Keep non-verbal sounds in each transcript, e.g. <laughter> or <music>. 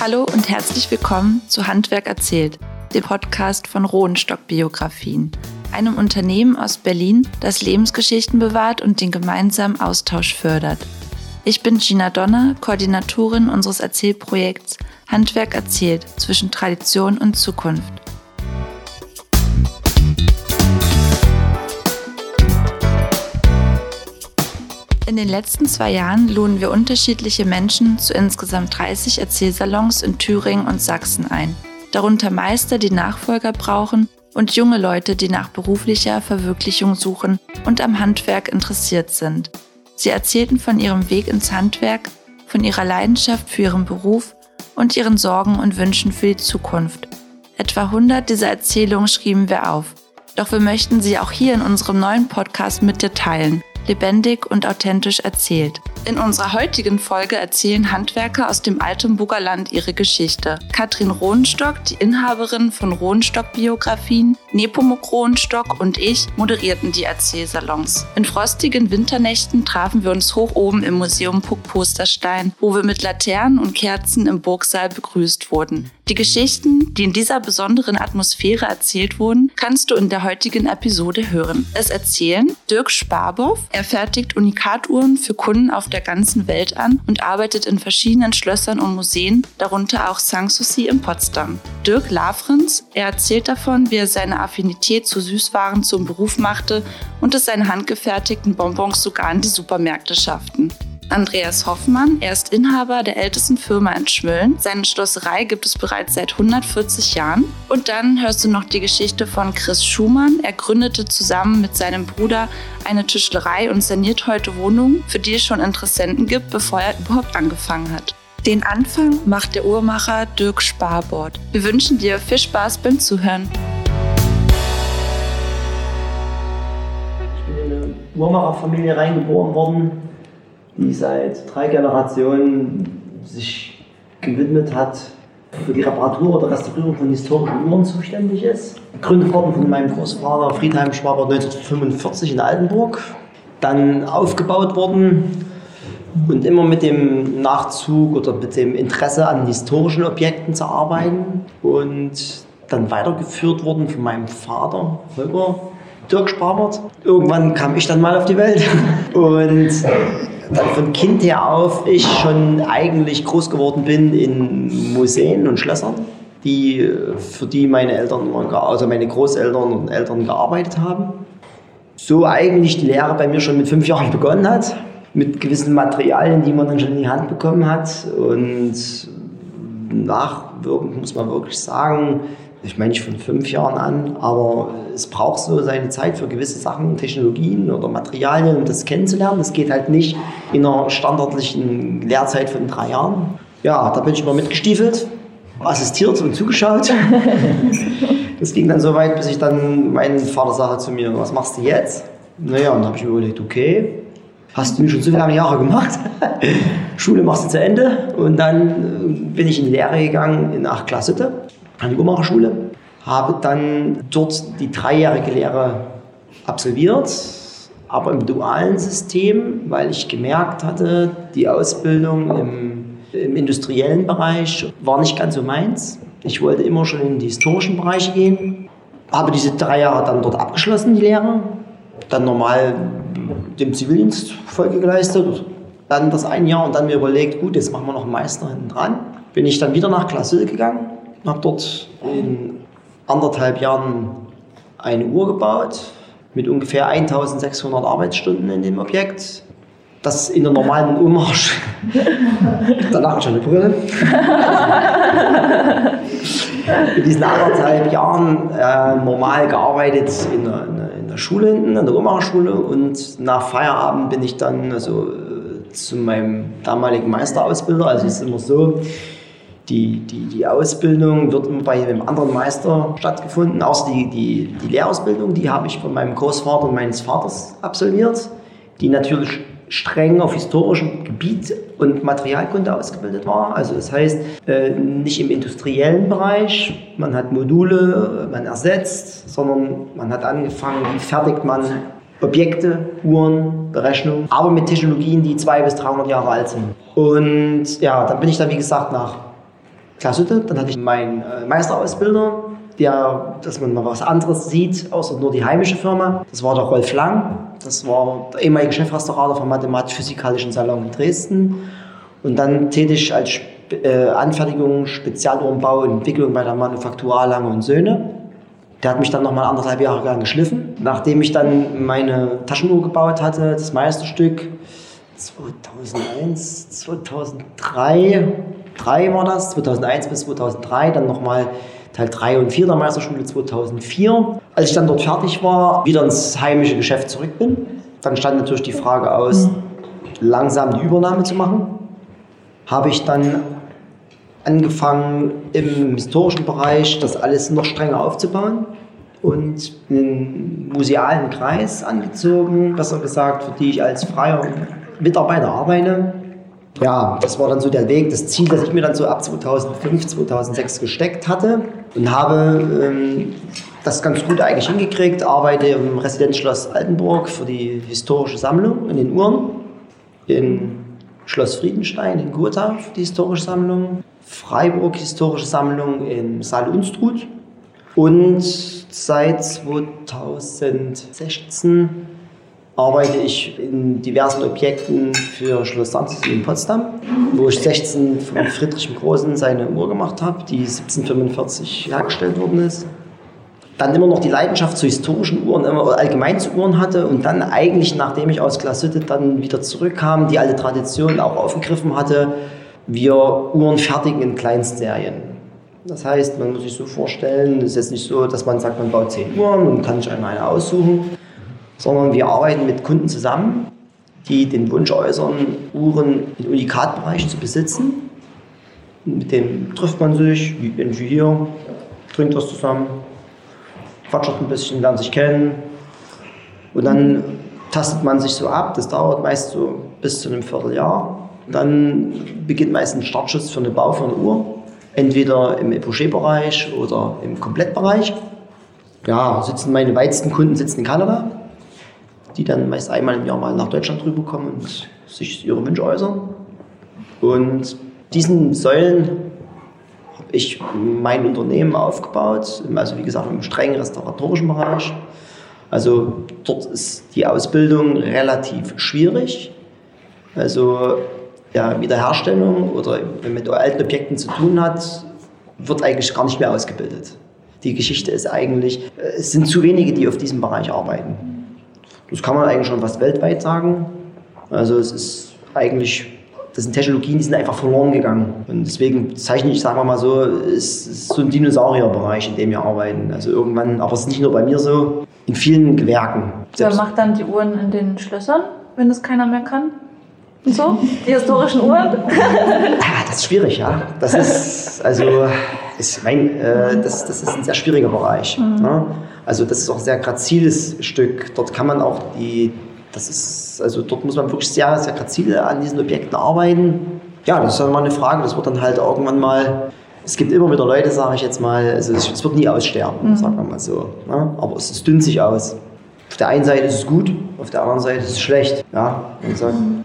Hallo und herzlich willkommen zu Handwerk erzählt, dem Podcast von Rohenstock Biografien, einem Unternehmen aus Berlin, das Lebensgeschichten bewahrt und den gemeinsamen Austausch fördert. Ich bin Gina Donner, Koordinatorin unseres Erzählprojekts Handwerk erzählt zwischen Tradition und Zukunft. Den letzten zwei Jahren luden wir unterschiedliche Menschen zu insgesamt 30 Erzählsalons in Thüringen und Sachsen ein. Darunter Meister, die Nachfolger brauchen und junge Leute, die nach beruflicher Verwirklichung suchen und am Handwerk interessiert sind. Sie erzählten von ihrem Weg ins Handwerk, von ihrer Leidenschaft für ihren Beruf und ihren Sorgen und Wünschen für die Zukunft. Etwa 100 dieser Erzählungen schrieben wir auf. Doch wir möchten sie auch hier in unserem neuen Podcast mit dir teilen lebendig und authentisch erzählt. In unserer heutigen Folge erzählen Handwerker aus dem Altenburger Land ihre Geschichte. Katrin Rohnstock, die Inhaberin von Rohnstock Biografien, Nepomuk Rohnstock und ich moderierten die Erzählsalons. In frostigen Winternächten trafen wir uns hoch oben im Museum Puck Posterstein, wo wir mit Laternen und Kerzen im Burgsaal begrüßt wurden. Die Geschichten, die in dieser besonderen Atmosphäre erzählt wurden, kannst du in der heutigen Episode hören. Es erzählen Dirk Sparbow. Er fertigt Unikatuhren für Kunden auf der ganzen Welt an und arbeitet in verschiedenen Schlössern und Museen, darunter auch Sanssouci in Potsdam. Dirk Lafrenz. Er erzählt davon, wie er seine Affinität zu Süßwaren zum Beruf machte und es seine handgefertigten Bonbons sogar in die Supermärkte schafften. Andreas Hoffmann. Er ist Inhaber der ältesten Firma in Schmölln. Seine Schlosserei gibt es bereits seit 140 Jahren. Und dann hörst du noch die Geschichte von Chris Schumann. Er gründete zusammen mit seinem Bruder eine Tischlerei und saniert heute Wohnungen, für die es schon Interessenten gibt, bevor er überhaupt angefangen hat. Den Anfang macht der Uhrmacher Dirk Sparbord. Wir wünschen dir viel Spaß beim Zuhören. Ich bin in eine Uhrmacherfamilie reingeboren worden die seit drei Generationen sich gewidmet hat, für die Reparatur oder Restaurierung von historischen Uhren zuständig ist. Gegründet worden von meinem Großvater Friedheim Schwaber 1945 in Altenburg. Dann aufgebaut worden und immer mit dem Nachzug oder mit dem Interesse an historischen Objekten zu arbeiten. Und dann weitergeführt worden von meinem Vater Holger Dirk Sparbert. Irgendwann kam ich dann mal auf die Welt <laughs> und dann von Kind her auf ich schon eigentlich groß geworden bin in Museen und Schlössern, die, für die meine Eltern, also meine Großeltern und Eltern gearbeitet haben. So eigentlich die Lehre bei mir schon mit fünf Jahren begonnen hat, mit gewissen Materialien, die man dann schon in die Hand bekommen hat. Und nachwirkend muss man wirklich sagen, ich meine nicht von fünf Jahren an, aber es braucht so seine Zeit für gewisse Sachen, Technologien oder Materialien, um das kennenzulernen. Das geht halt nicht in einer standardlichen Lehrzeit von drei Jahren. Ja, da bin ich mal mitgestiefelt, assistiert und zugeschaut. <laughs> Das ging dann so weit, bis ich dann, mein Vater sagte zu mir, was machst du jetzt? Naja, und dann habe ich mir überlegt, okay, hast du schon so viele Jahre gemacht? <laughs> Schule machst du zu Ende. Und dann bin ich in die Lehre gegangen in 8 Klasse an die Uhrmacherschule, habe dann dort die dreijährige Lehre absolviert, aber im dualen System, weil ich gemerkt hatte, die Ausbildung im, im industriellen Bereich war nicht ganz so meins. Ich wollte immer schon in die historischen Bereiche gehen, habe diese drei Jahre dann dort abgeschlossen, die Lehre, dann normal dem Zivildienst Folge geleistet, dann das ein Jahr und dann mir überlegt, gut, jetzt machen wir noch einen Meister hinten dran. Bin ich dann wieder nach Klasse gegangen habe dort in anderthalb Jahren eine Uhr gebaut mit ungefähr 1600 Arbeitsstunden in dem Objekt. Das in der normalen Uhrmarsch. <laughs> Danach schon eine Brille. in diesen anderthalb Jahren äh, normal gearbeitet in der, in der Schule hinten, in der Uhrmacherschule und nach Feierabend bin ich dann also, äh, zu meinem damaligen Meisterausbilder. Also es ist immer so, die, die, die Ausbildung wird immer bei einem anderen Meister stattgefunden, außer die, die, die Lehrausbildung, die habe ich von meinem Großvater und meines Vaters absolviert, die natürlich streng auf historischem Gebiet und Materialkunde ausgebildet war. Also das heißt, äh, nicht im industriellen Bereich, man hat Module, man ersetzt, sondern man hat angefangen, wie fertigt man Objekte, Uhren, Berechnungen, aber mit Technologien, die 200 bis 300 Jahre alt sind. Und ja, dann bin ich dann, wie gesagt, nach Glashütte. Dann hatte ich meinen äh, Meisterausbilder, der, dass man mal was anderes sieht, außer nur die heimische Firma. Das war der Rolf Lang. Das war der ehemalige Chefrestaurator vom Mathematisch-Physikalischen Salon in Dresden. Und dann tätig als äh, Anfertigung, Spezialumbau und Entwicklung bei der Manufaktur Lange und Söhne. Der hat mich dann nochmal anderthalb Jahre lang geschliffen. Nachdem ich dann meine Taschenuhr gebaut hatte, das Meisterstück, 2001, 2003, 3 war das, 2001 bis 2003, dann nochmal Teil 3 und 4 der Meisterschule 2004. Als ich dann dort fertig war, wieder ins heimische Geschäft zurück bin, dann stand natürlich die Frage aus, langsam die Übernahme zu machen. Habe ich dann angefangen im historischen Bereich das alles noch strenger aufzubauen und einen musealen Kreis angezogen, besser gesagt, für die ich als freier Mitarbeiter arbeite. Ja, das war dann so der Weg, das Ziel, das ich mir dann so ab 2005, 2006 gesteckt hatte und habe ähm, das ganz gut eigentlich hingekriegt. Arbeite im Residenzschloss Altenburg für die historische Sammlung in den Uhren, in Schloss Friedenstein in Gotha für die historische Sammlung, Freiburg historische Sammlung in Saal Unstrut und seit 2016 arbeite ich in diversen Objekten für Schloss Sanssouci in Potsdam, wo ich 16 von Friedrich dem Großen seine Uhr gemacht habe, die 1745 hergestellt worden ist. Dann immer noch die Leidenschaft zu historischen Uhren, immer allgemein zu Uhren hatte und dann eigentlich, nachdem ich aus Glashütte dann wieder zurückkam, die alte Tradition auch aufgegriffen hatte, wir Uhren fertigen in Kleinstserien. Das heißt, man muss sich so vorstellen, es ist jetzt nicht so, dass man sagt, man baut 10 Uhren und kann sich eine aussuchen, sondern wir arbeiten mit Kunden zusammen, die den Wunsch äußern, Uhren im Unikatbereich zu besitzen. Mit dem trifft man sich, wie ich hier, trinkt was zusammen, quatscht ein bisschen, lernt sich kennen und dann tastet man sich so ab. Das dauert meist so bis zu einem Vierteljahr. Dann beginnt meist ein Startschuss für eine Bau von einer Uhr, entweder im Epochet-Bereich oder im Komplettbereich. Ja, sitzen meine weitesten Kunden sitzen in Kanada die dann meist einmal im Jahr mal nach Deutschland rüberkommen und sich ihre Wünsche äußern. Und diesen Säulen habe ich mein Unternehmen aufgebaut, also wie gesagt im strengen restauratorischen Bereich. Also dort ist die Ausbildung relativ schwierig. Also ja, Wiederherstellung oder wenn man mit alten Objekten zu tun hat, wird eigentlich gar nicht mehr ausgebildet. Die Geschichte ist eigentlich, es sind zu wenige, die auf diesem Bereich arbeiten. Das kann man eigentlich schon fast weltweit sagen. Also es ist eigentlich, das sind Technologien, die sind einfach verloren gegangen. Und deswegen zeichne ich, sagen wir mal so, es ist so ein Dinosaurierbereich, in dem wir arbeiten. Also irgendwann, aber es ist nicht nur bei mir so, in vielen Gewerken. Wer macht dann die Uhren in den Schlössern, wenn das keiner mehr kann? Und so? Die historischen Uhren? ja, <laughs> das ist schwierig, ja. Das ist, also, ist mein, äh, das, das ist ein sehr schwieriger Bereich. Mhm. Ne? Also das ist auch ein sehr graziles Stück. Dort kann man auch die, das ist, also dort muss man wirklich sehr, sehr grazil an diesen Objekten arbeiten. Ja, das ist dann mal eine Frage, das wird dann halt irgendwann mal, es gibt immer wieder Leute, sage ich jetzt mal, also es, wird nie aussterben, mhm. sagen wir mal so. Ne? Aber es, es dünnt sich aus. Auf der einen Seite ist es gut, auf der anderen Seite ist es schlecht. Ja, sagt, hm.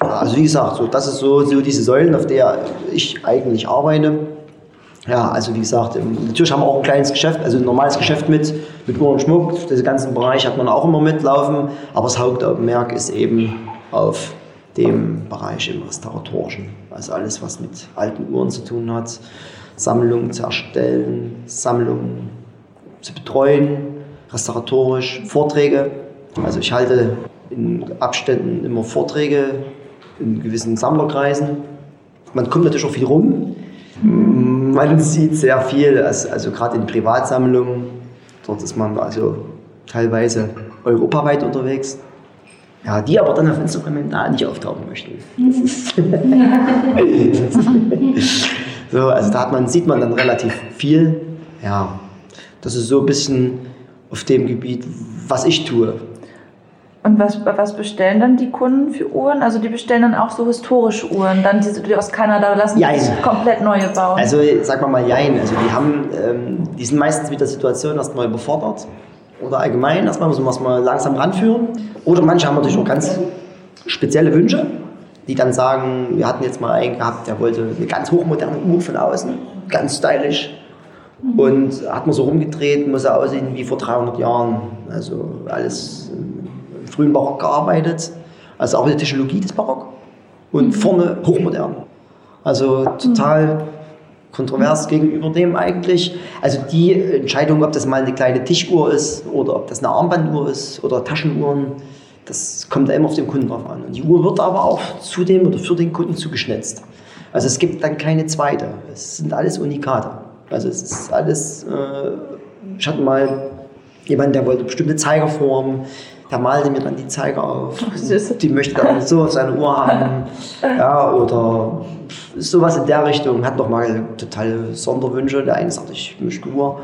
also wie gesagt, so, das ist so, so diese Säulen, auf der ich eigentlich arbeite. Ja, also wie gesagt, natürlich haben wir auch ein kleines Geschäft, also ein normales Geschäft mit, mit Uhr und Schmuck. Diesen ganzen Bereich hat man auch immer mitlaufen, aber das Hauptaugenmerk ist eben auf dem Bereich im Restauratorischen. Also alles, was mit alten Uhren zu tun hat, Sammlungen zu erstellen, Sammlungen zu betreuen, restauratorisch, Vorträge. Also ich halte in Abständen immer Vorträge in gewissen Sammlerkreisen. Man kommt natürlich auch viel rum. Man sieht sehr viel, also, also gerade in Privatsammlungen, dort ist man also teilweise europaweit unterwegs. Ja, die aber dann auf Instagram nicht auftauchen möchten. <laughs> so, also da man, sieht man dann relativ viel. Ja, das ist so ein bisschen auf dem Gebiet, was ich tue. Und was, was bestellen dann die Kunden für Uhren? Also die bestellen dann auch so historische Uhren, dann diese die aus Kanada lassen jein. die komplett neue bauen. Also sag mal mal jein. Also die haben, ähm, die sind meistens mit der Situation erstmal überfordert oder allgemein erstmal müssen wir es mal langsam ranführen. Oder manche haben natürlich auch ganz spezielle Wünsche. die dann sagen, wir hatten jetzt mal einen gehabt, der wollte eine ganz hochmoderne Uhr von außen, ganz stylisch. Und hat man so rumgedreht, muss er aussehen wie vor 300 Jahren. Also alles frühen Barock gearbeitet. Also auch die Technologie des Barock. Und vorne hochmodern. Also total kontrovers gegenüber dem eigentlich. Also die Entscheidung, ob das mal eine kleine Tischuhr ist oder ob das eine Armbanduhr ist oder Taschenuhren, das kommt immer auf den Kunden drauf an. Und die Uhr wird aber auch zu dem oder für den Kunden zugeschnitzt. Also es gibt dann keine zweite. Es sind alles Unikate. Also es ist alles, äh, ich hatte mal jemanden, der wollte bestimmte Zeigerformen, der malte mir dann die Zeiger auf. <laughs> Süß. Die möchte dann so auf seine Uhr haben. Ja, oder sowas in der Richtung. Hat noch mal totale Sonderwünsche. Der eine sagte, ich möchte eine Uhr.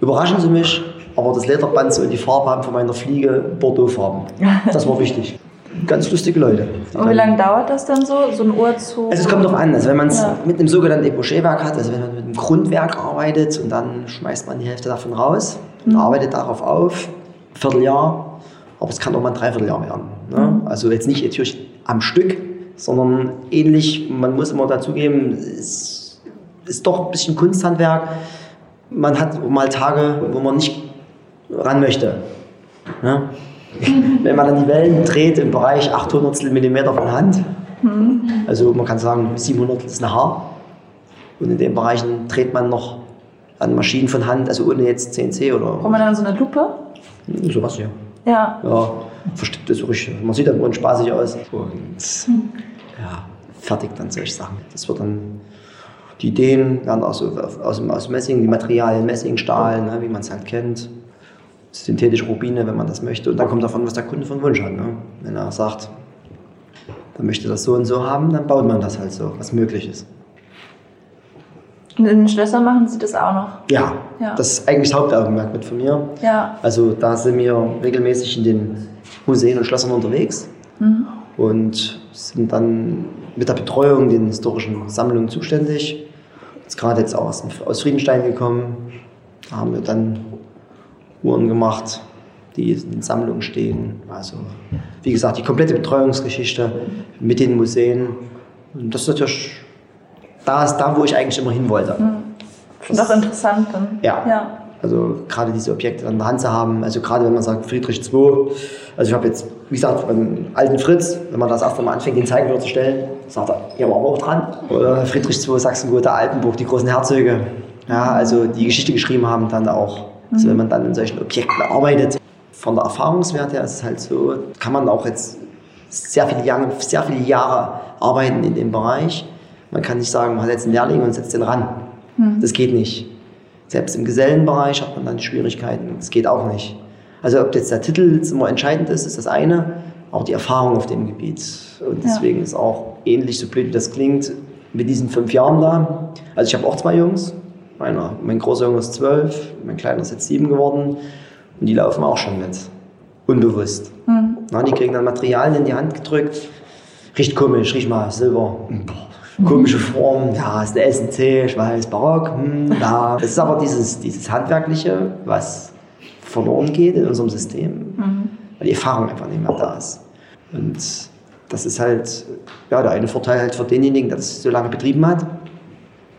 Überraschen Sie mich, aber das Lederband soll die Farbe haben von meiner Fliege, Bordeaux-Farben. Das war wichtig. Ganz lustige Leute. Und wie lange dauert das dann so, so eine Uhr zu... also es kommt drauf an, also wenn man es Ja. mit einem sogenannten Epochet-Werk hat, also wenn man mit einem Grundwerk arbeitet und dann schmeißt man die Hälfte davon raus und Mhm. arbeitet darauf auf, Vierteljahr, aber es kann auch mal ein Dreivierteljahr werden. Ne? Mhm. Also jetzt nicht natürlich am Stück, sondern ähnlich, man muss immer dazugeben, es ist doch ein bisschen Kunsthandwerk. Man hat mal Tage, wo man nicht ran möchte. Ne? Wenn man dann die Wellen dreht im Bereich 800 Millimeter von Hand, also man kann sagen, 700 ist ein Haar. Und in den Bereichen dreht man noch an Maschinen von Hand, also ohne jetzt CNC Braucht oder man dann so eine Lupe? sowas hier. Ja. Ja, versteckt so richtig. Man sieht dann spaßig aus. Und ja, fertig dann solche Sachen. Das wird dann, die Ideen werden aus, aus, aus Messing, die Materialien Messing, Stahl, ne, wie man es halt kennt. Synthetische Rubine, wenn man das möchte. Und dann kommt davon, was der Kunde von Wunsch hat. Ne? Wenn er sagt, er möchte das so und so haben, dann baut man das halt so, was möglich ist. Und in den Schlössern machen sie das auch noch. Ja, Ja. das ist eigentlich das Hauptaugenmerk mit von mir. Ja. Also da sind wir regelmäßig in den Museen und Schlössern unterwegs und sind dann mit der Betreuung den historischen Sammlungen zuständig. Jetzt gerade jetzt aus, aus Friedenstein gekommen. Da haben wir dann Uhren gemacht, die in den Sammlungen stehen. Also wie gesagt, die komplette Betreuungsgeschichte mit den Museen. Und das ist natürlich, da ist da, wo ich eigentlich immer hin wollte. Und auch interessant dann. Ja. Ja. Also gerade diese Objekte an der Hand zu haben, also gerade wenn man sagt Friedrich II, also ich habe jetzt, wie gesagt, beim alten Fritz, wenn man das erste Mal anfängt, den Zeigefinger zu stellen, sagt er, hier waren wir auch dran. Oder Friedrich II, Sachsen-Gotha, Altenburg, die großen Herzöge, ja, also die Geschichte geschrieben haben dann auch. Also wenn man dann in solchen Objekten arbeitet, von der Erfahrungswert her ist es halt so, kann man auch jetzt sehr viele Jahre, sehr viele Jahre arbeiten in dem Bereich. Man kann nicht sagen, man hat jetzt einen Lehrling und setzt den ran. Das geht nicht. Selbst im Gesellenbereich hat man dann Schwierigkeiten. Das geht auch nicht. Also ob jetzt der Titel jetzt immer entscheidend ist, ist das eine, auch die Erfahrung auf dem Gebiet. Und Ja. deswegen ist auch ähnlich, so blöd wie das klingt, mit diesen fünf Jahren da. Also ich habe auch zwei Jungs. Meiner, mein großer Junge ist zwölf, mein kleiner ist jetzt sieben geworden. Und die laufen auch schon mit. Unbewusst. Na, die kriegen dann Materialien in die Hand gedrückt. Riecht komisch, riech mal, Silber. Boah, Komische Form, ja, ist eine SNC, ich weiß, Barock, hm, ja. Das <laughs> ist aber dieses, dieses Handwerkliche, was verloren geht in unserem System, weil die Erfahrung einfach nicht mehr da ist. Und das ist halt, ja, der eine Vorteil halt für denjenigen, der das so lange betrieben hat.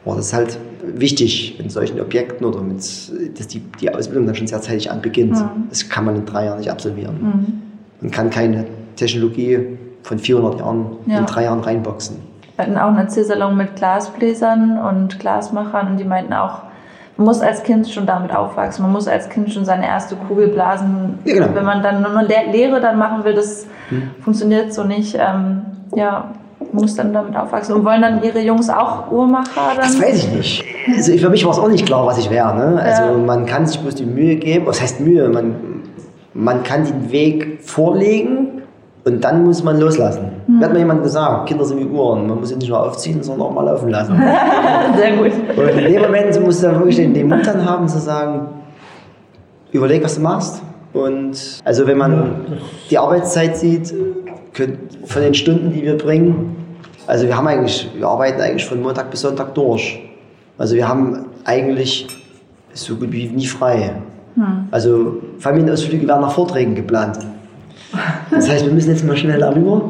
Aber das ist halt wichtig in solchen Objekten oder mit, dass die, die Ausbildung dann schon sehr zeitig anbeginnt. Das kann man in drei Jahren nicht absolvieren. Man kann keine Technologie von 400 Jahren Ja. in drei Jahren reinboxen. Wir hatten auch einen Erzählsalon mit Glasbläsern und Glasmachern und die meinten auch, man muss als Kind schon damit aufwachsen, man muss als Kind schon seine erste Kugel blasen. Ja, genau. Wenn man dann nur eine Le- Lehre dann machen will, das funktioniert so nicht. Ähm, ja, man muss dann damit aufwachsen. Und wollen dann ihre Jungs auch Uhrmacher dann? Das weiß ich nicht. Also für mich war es auch nicht klar, was ich wäre. Ne? Also Ja. man kann sich bloß die Mühe geben. Was heißt Mühe? Man, man kann den Weg vorlegen und dann muss man loslassen. Mir hat mal jemand gesagt, Kinder sind wie Uhren. Man muss sie nicht nur aufziehen, sondern auch mal laufen lassen. <laughs> Sehr gut. Und in dem Moment musst du dann wirklich den, Mut dann haben zu sagen, überleg, was du machst. Und also wenn man die Arbeitszeit sieht, von den Stunden, die wir bringen, also wir haben eigentlich, wir arbeiten eigentlich von Montag bis Sonntag durch. Also wir haben eigentlich so gut wie nie frei. Also Familienausflüge werden nach Vorträgen geplant. Das heißt, wir müssen jetzt mal schnell darüber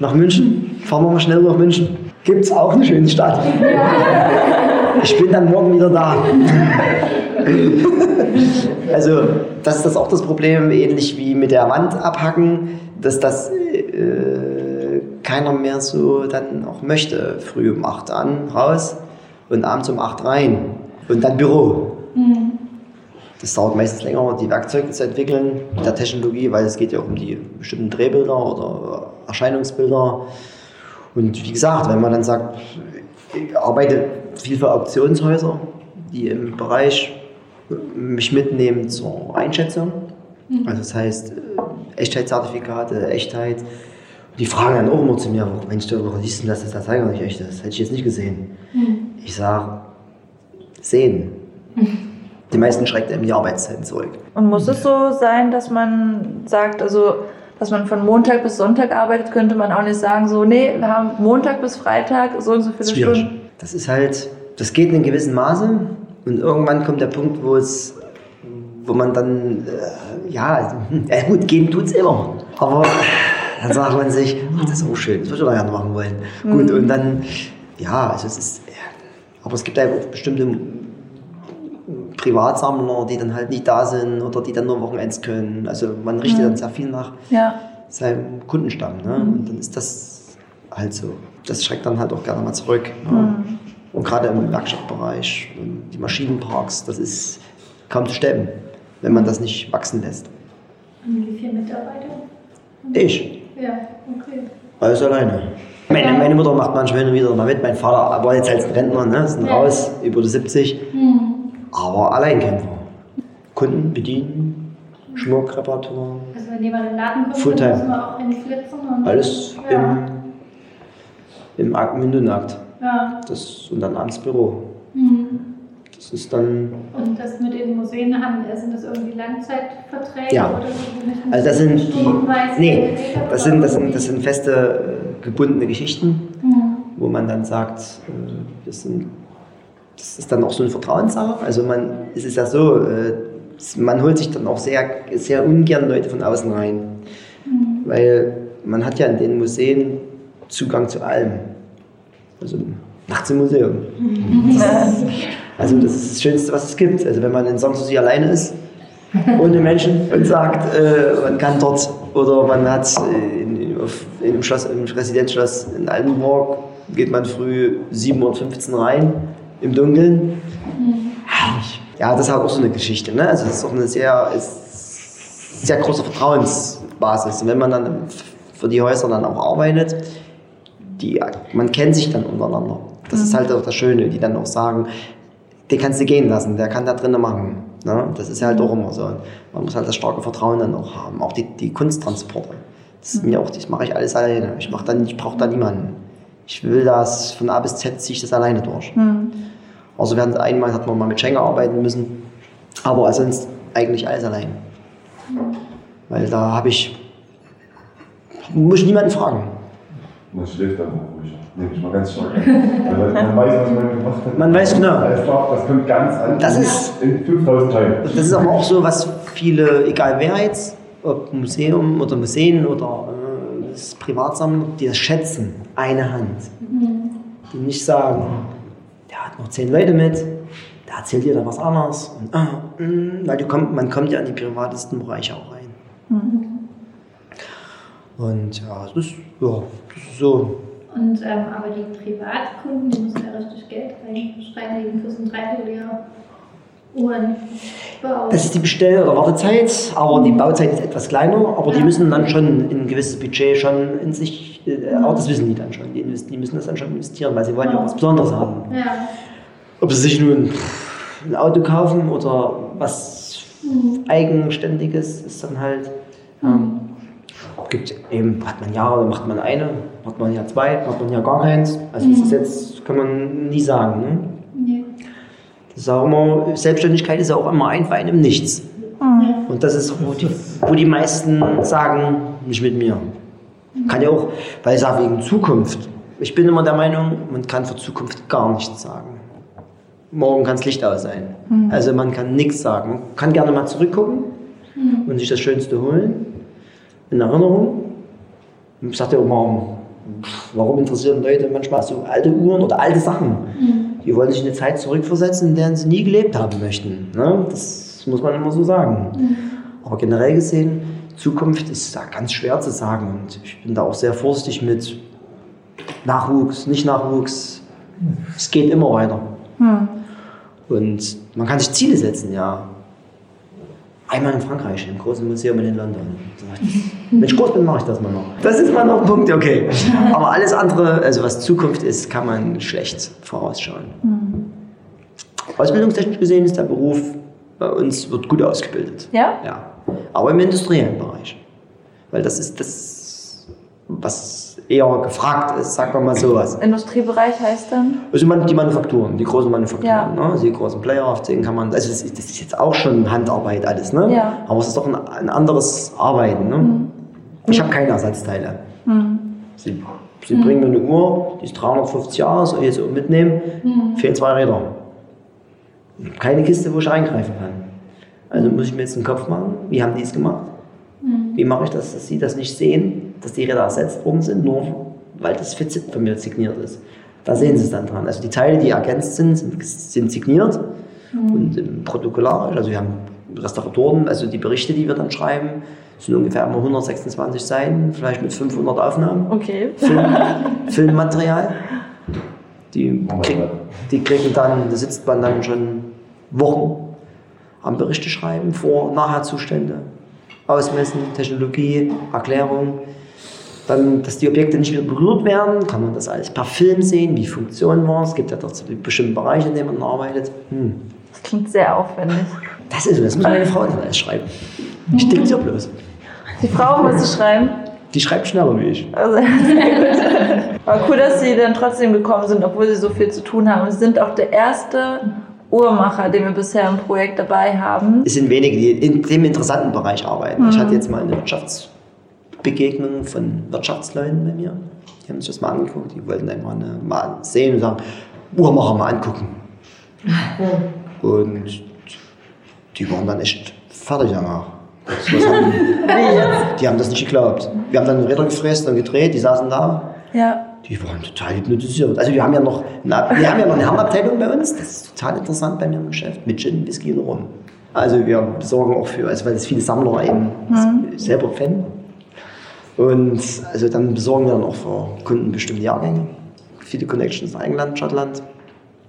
nach München fahren wir mal schnell nach München. Gibt es auch eine schöne Stadt. Ich bin dann morgen wieder da. also, das ist das auch das Problem, ähnlich wie mit der Wand abhacken, dass das äh, keiner mehr so dann auch möchte. Früh um 8 an, raus und abends um 8 rein und dann Büro. Mhm. Das dauert meistens länger, die Werkzeuge zu entwickeln mit der Technologie, weil es geht ja um die bestimmten Drehbilder oder Erscheinungsbilder. Und wie gesagt, wenn man dann sagt, ich arbeite viel für Auktionshäuser, die im Bereich mich mitnehmen zur Einschätzung. Mhm. Also das heißt, Echtheitszertifikate, Echtheit. Die fragen dann auch immer zu mir, Mensch, du siehst du, dass das Datei nicht echt ist? Hätte ich jetzt nicht gesehen. Mhm. Ich sage, sehen. <laughs> Die meisten schreckt eben die Arbeitszeiten zurück. Und muss es so sein, dass man sagt, also dass man von Montag bis Sonntag arbeitet, könnte man auch nicht sagen, so, nee, wir haben Montag bis Freitag so und so viele das Stunden. Das ist halt, das geht in einem gewissen Maße und irgendwann kommt der Punkt, wo es, wo man dann, äh, ja, <laughs> ja, gut, gehen tut es immer. Aber dann sagt man sich, ach, das ist auch schön, das würde ich doch gerne machen wollen. Mhm. Gut, und dann, ja, also es ist, aber es gibt einfach bestimmte Privatsammler, die dann halt nicht da sind oder die dann nur Wochenends können. Also man richtet mhm. dann sehr viel nach ja. seinem Kundenstamm. Ne? Mhm. Und dann ist das halt so. Das schreckt dann halt auch gerne mal zurück. Ne? Mhm. Und gerade im Werkstattbereich, die Maschinenparks, das ist kaum zu stemmen, wenn man das nicht wachsen lässt. Und wie viele Mitarbeiter? Ich. Ja, okay. Alles alleine. Meine, meine Mutter macht manchmal wieder mal mit, mein Vater war jetzt als Rentner, ne, ja. raus, über die 70. Mhm aber Alleinkämpfer. Kunden bedienen, Schmuckreparatur. Also wenn jemand in den Laden kommt, Fulltime. muss man auch hinflitzen. Und Alles ja. im, im Akt, Mindenakt. Ja. Das, und dann abends Büro. Mhm. Das ist dann. Und das mit den Museen haben, sind das irgendwie Langzeitverträge? Ja. Oder so, also das sind die. Nee, das sind, das sind, das sind feste äh, gebundene Geschichten, mhm. wo man dann sagt, äh, das sind das ist dann auch so eine Vertrauenssache. Also man, es ist ja so, äh, man holt sich dann auch sehr, sehr ungern Leute von außen rein. Mhm. Weil man hat ja in den Museen Zugang zu allem. Also nachts im Museum. Mhm. also das ist das Schönste, was es gibt. Also wenn man in Sanssouci alleine ist, ohne Menschen und sagt, äh, man kann dort oder man hat äh, in, auf, in, im, Schloss, im Residenzschloss in Altenburg geht man früh 7.15 Uhr rein im Dunkeln. Herrlich. Ja, das ist halt auch so eine Geschichte. Ne? Also das ist auch eine sehr, sehr große Vertrauensbasis. Und wenn man dann für die Häuser dann auch arbeitet, die, man kennt sich dann untereinander. Das mhm. ist halt auch das Schöne, die dann auch sagen, den kannst du gehen lassen, der kann da drinnen machen. Ne? Das ist ja halt auch immer so. Man muss halt das starke Vertrauen dann auch haben. Auch die, die Kunsttransporte. Das, ist mhm. mir auch, das mache ich alles alleine. Ich, ich brauche da niemanden. Ich will das von A bis Z, ziehe ich das alleine durch. Mhm. Also während einmal hat man mal mit Schenker arbeiten müssen, aber sonst eigentlich alles allein. Weil da habe ich, muss ich niemanden fragen. Man schläft dann auch ruhig. Nehme ich mal ganz stark <laughs> an. Man weiß, was man gemacht hat. Man weiß genau. Das kommt ganz anders. Das ist, in 5000 Teilen. Das ist aber auch so, was viele, egal wer jetzt, ob Museum oder Museen oder äh, das Privatsammler, die das schätzen, eine Hand. Die nicht sagen, hat noch zehn Leute mit, der erzählt dir da was anderes. Und, ah, mh, mm, weil du komm, man kommt ja in die privatesten Bereiche auch rein. Mhm. Und ja, das ist, ja, das ist so. Und, ähm, aber die Privatkunden, die müssen ja richtig Geld für so ein Dreivierteljahr. Uhren bauen. Das ist die Bestell- oder Wartezeit, aber die Bauzeit ist etwas kleiner, aber ja. die müssen dann schon ein gewisses Budget schon in sich, äh, auch das wissen die dann schon, die, die, müssen das dann schon investieren, weil sie wollen ja, ja was Besonderes haben. Ja. Ob sie sich nun ein Auto kaufen oder was mhm. Eigenständiges, ist dann halt. Mhm. gibt eben, hat man ja oder macht man eine, macht man ja zwei, macht man ja gar keins. Also mhm. das ist jetzt, kann man nie sagen. Ne? Nee. Das ist auch immer, Selbstständigkeit ist ja auch immer ein Verein im Nichts. Mhm. Und das ist, wo die, wo die meisten sagen, nicht mit mir. Kann ja auch, weil ich sage, wegen Zukunft. Ich bin immer der Meinung, man kann für Zukunft gar nichts sagen morgen kann es Licht aus sein. Mhm. Also man kann nichts sagen. Man kann gerne mal zurückgucken mhm. und sich das Schönste holen in Erinnerung. Ich sagte auch morgen, warum interessieren Leute manchmal so alte Uhren oder alte Sachen? Mhm. Die wollen sich in eine Zeit zurückversetzen, in der sie nie gelebt haben möchten. Ne? Das muss man immer so sagen. Mhm. Aber generell gesehen, Zukunft ist da ganz schwer zu sagen. Und ich bin da auch sehr vorsichtig mit Nachwuchs, nicht Nachwuchs. Es geht immer weiter. Mhm. Und man kann sich Ziele setzen, ja. Einmal in Frankreich, im großen Museum in London. Wenn ich groß bin, mache ich das mal noch. Das ist mal noch ein Punkt, okay. <laughs> Aber alles andere, also was Zukunft ist, kann man schlecht vorausschauen. Mhm. Ausbildungstechnisch gesehen ist der Beruf bei uns wird gut ausgebildet. Ja? Ja. Aber im industriellen Bereich. Weil das ist das, was eher gefragt ist, sagen wir mal sowas. Industriebereich heißt dann? Also die Manufakturen, die großen Manufakturen, ja. ne? also die großen Player, auf denen kann man, also das ist, das ist jetzt auch schon Handarbeit alles, ne? Ja. aber es ist doch ein, ein anderes Arbeiten. Ne? Mhm. Ich habe keine Ersatzteile. Mhm. Sie, Sie mhm. bringen mir eine Uhr, die ist 350 Jahre, soll ich jetzt mitnehmen, mhm. fehlen zwei Räder. Keine Kiste, wo ich eingreifen kann. Also muss ich mir jetzt einen Kopf machen, wie haben die es gemacht? Mhm. Wie mache ich das, dass Sie das nicht sehen? dass die Räder ersetzt worden sind, nur weil das Fitsit von mir signiert ist. Da sehen Sie es dann dran. Also die Teile, die ergänzt sind, sind, sind signiert mhm. und protokollarisch. Also wir haben Restauratoren, also die Berichte, die wir dann schreiben, sind ungefähr immer 126 Seiten, vielleicht mit 500 Aufnahmen. Okay. Film, <laughs> Filmmaterial. Die, krieg, die kriegen dann, da sitzt man dann schon Wochen am Berichte schreiben, Vor- Nachher-Zustände, Ausmessen, Technologie, Erklärung. Dann, dass die Objekte nicht wieder berührt werden, kann man das alles per Film sehen, wie Funktionen waren. Es gibt ja dort bestimmte Bereiche, in denen man arbeitet. Hm. Das klingt sehr aufwendig. Das ist so, das muss meine Frau dann alles schreiben. Ich denke ja bloß. Die Frau muss es schreiben? Die schreibt schneller wie ich. Also. <laughs> Aber cool, dass Sie dann trotzdem gekommen sind, obwohl Sie so viel zu tun haben. Sie sind auch der erste Uhrmacher, den wir bisher im Projekt dabei haben. Es sind wenige, die in dem interessanten Bereich arbeiten. Mhm. Ich hatte jetzt mal eine Wirtschafts- Begegnungen von Wirtschaftsleuten bei mir. Die haben sich das mal angeguckt, die wollten einfach eine, mal sehen und sagen, Uhrmacher mal angucken. Und die waren dann echt fertig danach. <laughs> Haben, die haben das nicht geglaubt. Wir haben dann Räder gefräst und gedreht, die saßen da. Ja. Die waren total hypnotisiert. Also wir haben ja noch eine, wir haben ja noch eine Herrenabteilung bei uns, das ist total interessant bei mir im Geschäft, mit Gin, Whisky und Rum. Also wir besorgen auch für, also weil das viele Sammler eben mhm. selber Fan und also dann besorgen wir dann auch für Kunden bestimmte Jahrgänge. Viele Connections in England, Schottland.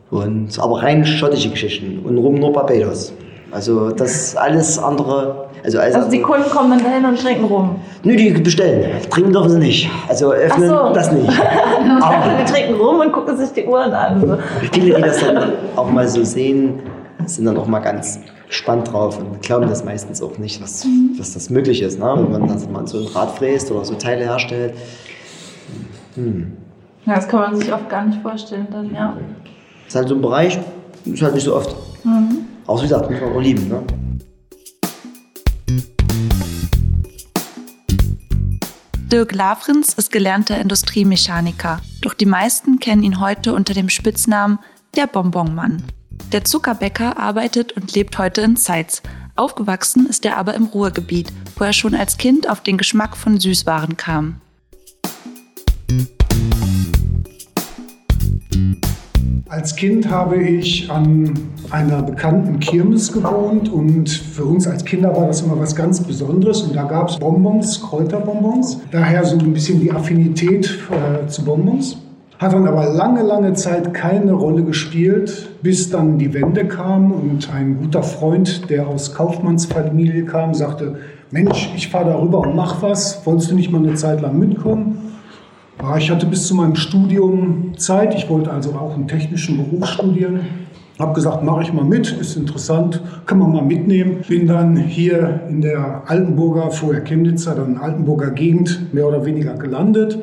Und, aber rein schottische Geschichten und rum nur Barbados. Also das alles andere. Also, alles also die Kunden kommen dann dahin und trinken rum? Nö, die bestellen. Trinken dürfen sie nicht. Also öffnen so. das nicht. <laughs> aber die trinken rum und gucken sich die Uhren an. Viele, die das dann auch mal so sehen, sind dann auch mal ganz gespannt drauf und glauben das meistens auch nicht, was, was das möglich ist. Ne? Wenn man das mal so ein Rad fräst oder so Teile herstellt. Hm. Ja, das kann man sich oft gar nicht vorstellen dann, ja. Das ist halt so ein Bereich, ist halt nicht so oft. Mhm. Auch wie gesagt, muss man auch lieben. Ne? Dirk Lavrenz ist gelernter Industriemechaniker, doch die meisten kennen ihn heute unter dem Spitznamen der Bonbonmann. Der Zuckerbäcker arbeitet und lebt heute in Zeitz. Aufgewachsen ist er aber im Ruhrgebiet, wo er schon als Kind auf den Geschmack von Süßwaren kam. Als Kind habe ich an einer bekannten Kirmes gewohnt und für uns als Kinder war das immer was ganz Besonderes und da gab es Bonbons, Kräuterbonbons. Daher so ein bisschen die Affinität äh, zu Bonbons. Hat dann aber lange, lange Zeit keine Rolle gespielt, bis dann die Wende kam und ein guter Freund, der aus Kaufmannsfamilie kam, sagte, Mensch, ich fahre darüber und mach was, wolltest du nicht mal eine Zeit lang mitkommen? Ich hatte bis zu meinem Studium Zeit, ich wollte also auch einen technischen Beruf studieren. Habe gesagt, mache ich mal mit, ist interessant, kann man mal mitnehmen. Bin dann hier in der Altenburger, vorher Chemnitzer, dann Altenburger Gegend mehr oder weniger gelandet.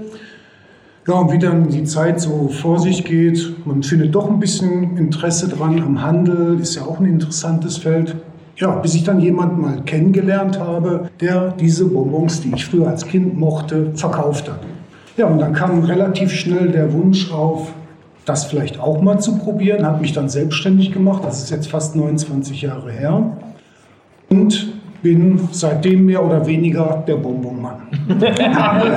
Ja, und wie dann die Zeit so vor sich geht, man findet doch ein bisschen Interesse dran am Handel, ist ja auch ein interessantes Feld. Ja, bis ich dann jemanden mal kennengelernt habe, der diese Bonbons, die ich früher als Kind mochte, verkauft hat. Ja, und dann kam relativ schnell der Wunsch auf, das vielleicht auch mal zu probieren, habe mich dann selbstständig gemacht, das ist jetzt fast 29 Jahre her. Und bin seitdem mehr oder weniger der Bonbonmann. habe,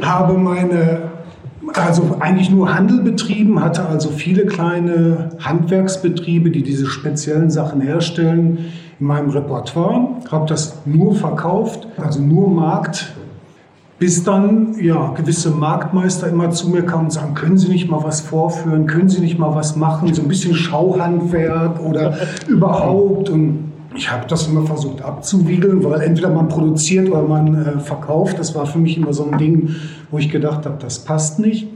<laughs> habe meine also eigentlich nur Handel betrieben, hatte also viele kleine Handwerksbetriebe, die diese speziellen Sachen herstellen in meinem Repertoire, habe das nur verkauft, also nur Markt, bis dann ja gewisse Marktmeister immer zu mir kamen und sagen, können Sie nicht mal was vorführen, können Sie nicht mal was machen, so ein bisschen Schauhandwerk oder <laughs> überhaupt und ich habe das immer versucht abzuwiegeln, weil entweder man produziert oder man äh, verkauft. Das war für mich immer so ein Ding, wo ich gedacht habe, das passt nicht.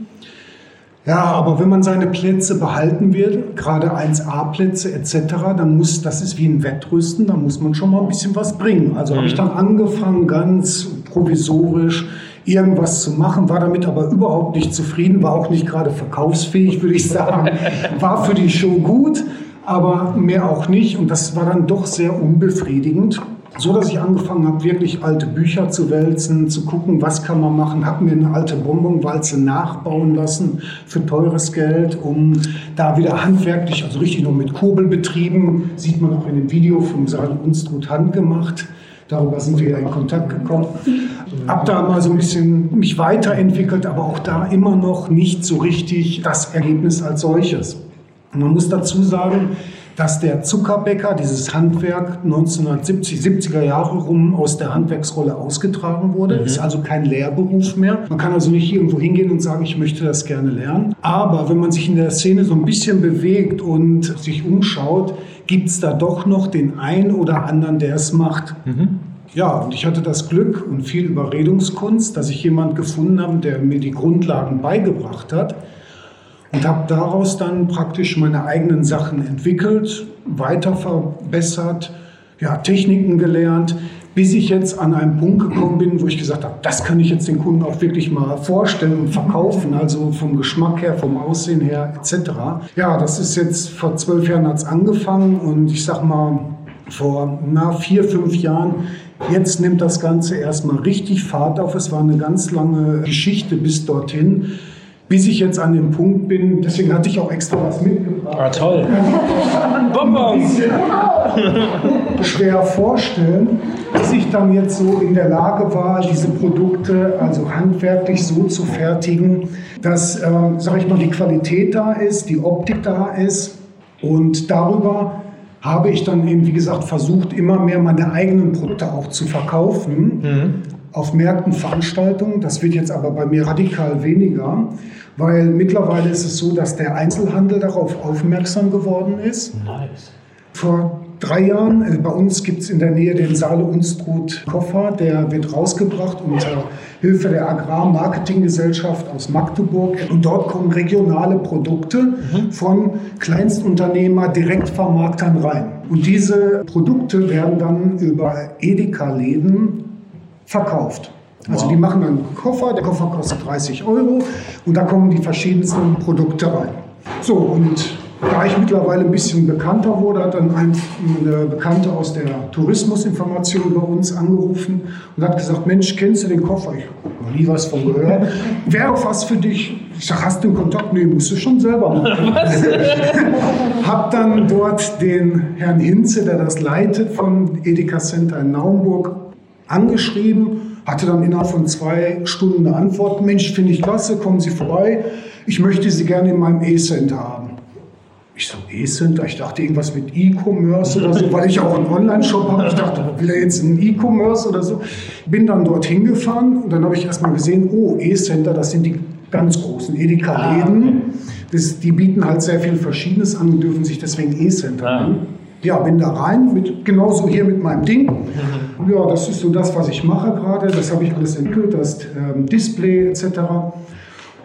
Ja, aber wenn man seine Plätze behalten will, gerade 1A-Plätze etc., dann muss, das ist wie ein Wettrüsten, da muss man schon mal ein bisschen was bringen. Also mhm. habe ich dann angefangen, ganz provisorisch irgendwas zu machen, war damit aber überhaupt nicht zufrieden, war auch nicht gerade verkaufsfähig, würde ich sagen. <laughs> War für die Show gut, aber mehr auch nicht. Und das war dann doch sehr unbefriedigend. So dass ich angefangen habe, wirklich alte Bücher zu wälzen, zu gucken, was kann man machen. Habe mir eine alte Bonbonwalze nachbauen lassen für teures Geld, um da wieder handwerklich, also richtig noch mit Kurbel betrieben, sieht man auch in dem Video vom Saal Unstrut handgemacht. Darüber sind wir ja in Kontakt gekommen. Hab da mal so ein bisschen mich weiterentwickelt, aber auch da immer noch nicht so richtig das Ergebnis als solches. Man muss dazu sagen, dass der Zuckerbäcker, dieses Handwerk 1970, 70er Jahre rum aus der Handwerksrolle ausgetragen wurde. Mhm. Ist also kein Lehrberuf mehr. Man kann also nicht irgendwo hingehen und sagen, ich möchte das gerne lernen. Aber wenn man sich in der Szene so ein bisschen bewegt und sich umschaut, gibt es da doch noch den einen oder anderen, der es macht. Mhm. Ja, und ich hatte das Glück und viel Überredungskunst, dass ich jemand gefunden habe, der mir die Grundlagen beigebracht hat und habe daraus dann praktisch meine eigenen Sachen entwickelt, weiter verbessert, ja, Techniken gelernt, bis ich jetzt an einen Punkt gekommen bin, wo ich gesagt habe, das kann ich jetzt den Kunden auch wirklich mal vorstellen und verkaufen, also vom Geschmack her, vom Aussehen her etc. Ja, das ist jetzt vor zwölf Jahren hat's angefangen und ich sag mal vor na, vier, fünf Jahren Jetzt nimmt das Ganze erstmal richtig Fahrt auf. Es war eine ganz lange Geschichte bis dorthin bis ich jetzt an dem Punkt bin, deswegen hatte ich auch extra was mitgebracht. Ah, toll. Bonbons! Schwer vorstellen, bis ich dann jetzt so in der Lage war, diese Produkte also handwerklich so zu fertigen, dass, äh, sag ich mal, die Qualität da ist, die Optik da ist und darüber habe ich dann eben, wie gesagt, versucht, immer mehr meine eigenen Produkte auch zu verkaufen. Mhm auf Märkten, Veranstaltungen. Das wird jetzt aber bei mir radikal weniger, weil mittlerweile ist es so, dass der Einzelhandel darauf aufmerksam geworden ist. Nice. Vor drei Jahren, äh, bei uns gibt es in der Nähe den Saale Unstrut Koffer, der wird rausgebracht unter Hilfe der Agrarmarketinggesellschaft aus Magdeburg. Und dort kommen regionale Produkte mhm. von Kleinstunternehmer, Direktvermarktern rein. Und diese Produkte werden dann über Edeka-Läden verkauft. Also wow. die machen dann einen Koffer, der Koffer kostet 30 Euro und da kommen die verschiedensten Produkte rein. So, und da ich mittlerweile ein bisschen bekannter wurde, hat dann eine Bekannte aus der Tourismusinformation bei uns angerufen und hat gesagt, Mensch, kennst du den Koffer? Ich habe noch nie was von gehört. Wäre was für dich. Ich sage, hast du einen Kontakt? Nee, musst du schon selber machen. <laughs> <laughs> hab dann dort den Herrn Hinze, der das leitet von Edeka Center in Naumburg, angeschrieben, hatte dann innerhalb von zwei Stunden eine Antwort. Mensch, finde ich klasse, kommen Sie vorbei. Ich möchte Sie gerne in meinem E-Center haben. Ich so, E-Center? Ich dachte irgendwas mit E-Commerce oder so, weil ich auch einen Online-Shop habe. Ich dachte, will er jetzt einen E-Commerce oder so? Bin dann dorthin gefahren und dann habe ich erstmal gesehen, oh, E-Center, das sind die ganz großen Edeka-Läden. Ah, die bieten halt sehr viel Verschiedenes an und dürfen sich deswegen E-Center ah. Ja, bin da rein, mit, genauso hier mit meinem Ding. Mhm. Ja, das ist so das, was ich mache gerade. Das habe ich alles entwickelt, das ähm, Display etc.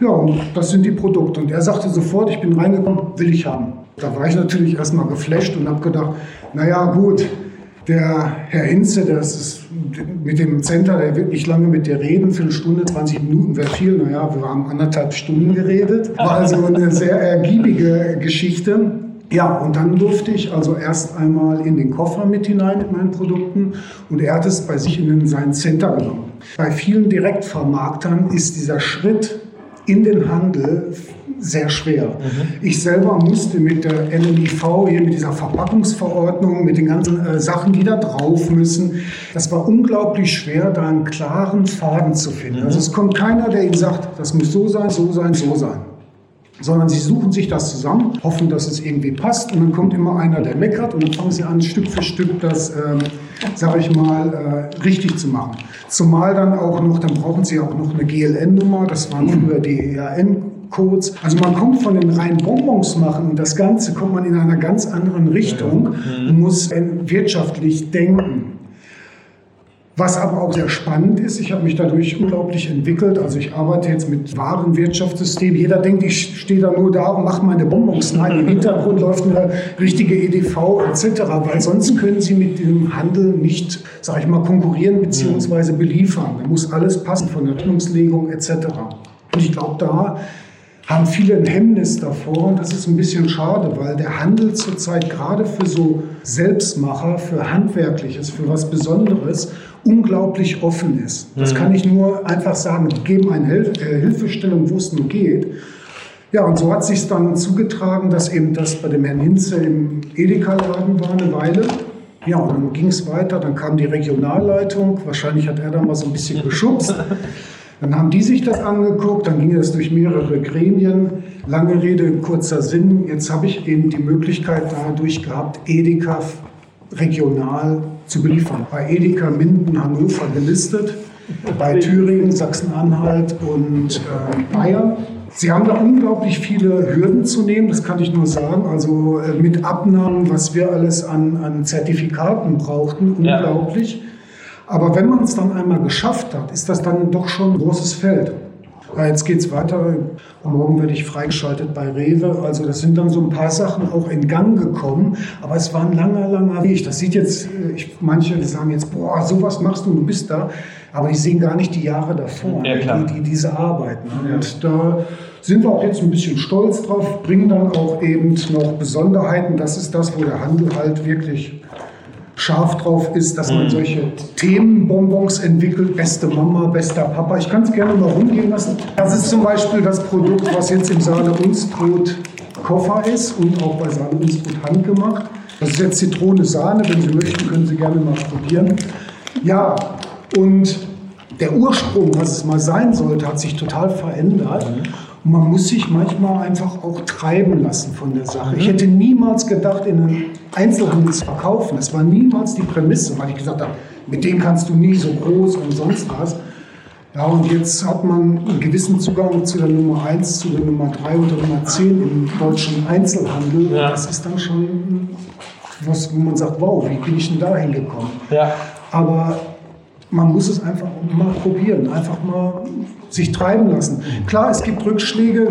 Ja, und das sind die Produkte. Und er sagte sofort, ich bin reingekommen, will ich haben. Da war ich natürlich erstmal geflasht und habe gedacht, naja, gut, der Herr Hinze, der ist mit dem Center, der wird nicht lange mit dir reden, Viertelstunde, 20 Minuten wäre viel. Naja, wir haben anderthalb Stunden geredet. War also eine sehr ergiebige Geschichte. Ja, und dann durfte ich also erst einmal in den Koffer mit hinein mit meinen Produkten und er hat es bei sich in sein Center genommen. Bei vielen Direktvermarktern ist dieser Schritt in den Handel sehr schwer. Ich selber musste mit der NNIV, hier mit dieser Verpackungsverordnung, mit den ganzen äh, Sachen, die da drauf müssen, das war unglaublich schwer, da einen klaren Faden zu finden. Also es kommt keiner, der Ihnen sagt, das muss so sein, so sein, so sein sondern sie suchen sich das zusammen, hoffen, dass es irgendwie passt und dann kommt immer einer, der meckert und dann fangen sie an, Stück für Stück das, ähm, sage ich mal, äh, richtig zu machen. Zumal dann auch noch, dann brauchen sie auch noch eine GLN-Nummer, das waren früher die ERN-Codes. Also man kommt von den reinen Bonbons machen und das Ganze kommt man in einer ganz anderen Richtung und muss äh, wirtschaftlich denken. Was aber auch sehr spannend ist, ich habe mich dadurch unglaublich entwickelt. Also ich arbeite jetzt mit Warenwirtschaftssystem. Jeder denkt, ich stehe da nur da und mache meine Bonbons. Nein, im Hintergrund läuft eine richtige EDV etc., weil sonst können Sie mit dem Handel nicht, sage ich mal, konkurrieren bzw. beliefern. Da muss alles passen von der Rechnungslegung etc. Und ich glaube, da haben viele ein Hemmnis davor und das ist ein bisschen schade, weil der Handel zurzeit gerade für so Selbstmacher, für Handwerkliches, für was Besonderes unglaublich offen ist. Das kann ich nur einfach sagen, die geben eine Hilf äh, Hilfestellung, wo es nur geht. Ja, und so hat sich dann zugetragen, dass eben das bei dem Herrn Hinze im Edeka-Laden war eine Weile. Ja, und dann ging es weiter, dann kam die Regionalleitung, wahrscheinlich hat er da mal so ein bisschen geschubst. <laughs> Dann haben die sich das angeguckt, dann ging das durch mehrere Gremien. Lange Rede, kurzer Sinn. Jetzt habe ich eben die Möglichkeit dadurch gehabt, Edeka regional zu beliefern. Bei Edeka Minden Hannover gelistet, bei Thüringen, Sachsen-Anhalt und äh, Bayern. Sie haben da unglaublich viele Hürden zu nehmen, das kann ich nur sagen. Also äh, mit Abnahmen, was wir alles an, an Zertifikaten brauchten, unglaublich. Aber wenn man es dann einmal geschafft hat, ist das dann doch schon ein großes Feld. Jetzt geht es weiter. Morgen werde ich freigeschaltet bei Rewe. Also das sind dann so ein paar Sachen auch in Gang gekommen. Aber es war ein langer, langer Weg. Das sieht jetzt, äh, ich, manche sagen jetzt, boah, sowas machst du, du bist da. Aber die sehen gar nicht die Jahre davor, Ja, die, die diese Arbeit. Ne? Und da sind wir auch jetzt ein bisschen stolz drauf, bringen dann auch eben noch Besonderheiten. Das ist das, wo der Handel halt wirklich scharf drauf ist, dass man solche Themenbonbons entwickelt. Beste Mama, bester Papa. Ich kann es gerne mal rumgehen lassen. Das ist zum Beispiel das Produkt, was jetzt im Saale Unstrut Koffer ist und auch bei Saale Unstrut handgemacht. Das ist jetzt Zitrone Sahne. Wenn Sie möchten, können Sie gerne mal probieren. Ja, und der Ursprung, was es mal sein sollte, hat sich total verändert. Und man muss sich manchmal einfach auch treiben lassen von der Sache. Ich hätte niemals gedacht, in einen Einzelhandel zu verkaufen. Das war niemals die Prämisse, weil ich gesagt habe, mit denen kannst du nie so groß und sonst was. Ja, und jetzt hat man einen gewissen Zugang zu der Nummer 1, zu der Nummer 3 und der Nummer 10 im deutschen Einzelhandel. Ja. Das ist dann schon was, wo man sagt, wow, wie bin ich denn da hingekommen? Ja. Aber man muss es einfach mal probieren, einfach mal sich treiben lassen. Klar, es gibt Rückschläge.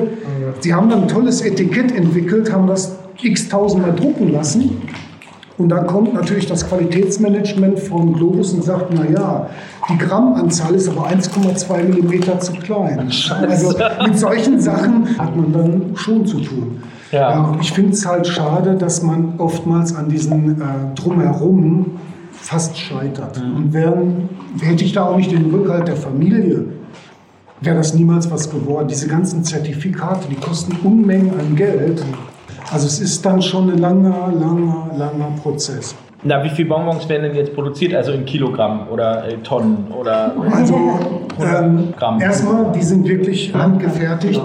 Sie haben dann ein tolles Etikett entwickelt, haben das x tausendmal drucken lassen. Und dann kommt natürlich das Qualitätsmanagement von Globus und sagt, na ja, die Grammanzahl ist aber 1,2 Millimeter zu klein. Also mit solchen Sachen hat man dann schon zu tun. Ja. und ich finde es halt schade, dass man oftmals an diesen äh, Drumherum fast scheitert. Und wären, hätte ich da auch nicht den Rückhalt der Familie, wäre das niemals was geworden. Diese ganzen Zertifikate, die kosten Unmengen an Geld. Also es ist dann schon ein langer, langer, langer Prozess. Na, wie viele Bonbons werden denn jetzt produziert? Also in Kilogramm oder äh, Tonnen oder Also ähm, Gramm. erstmal, die sind wirklich handgefertigt.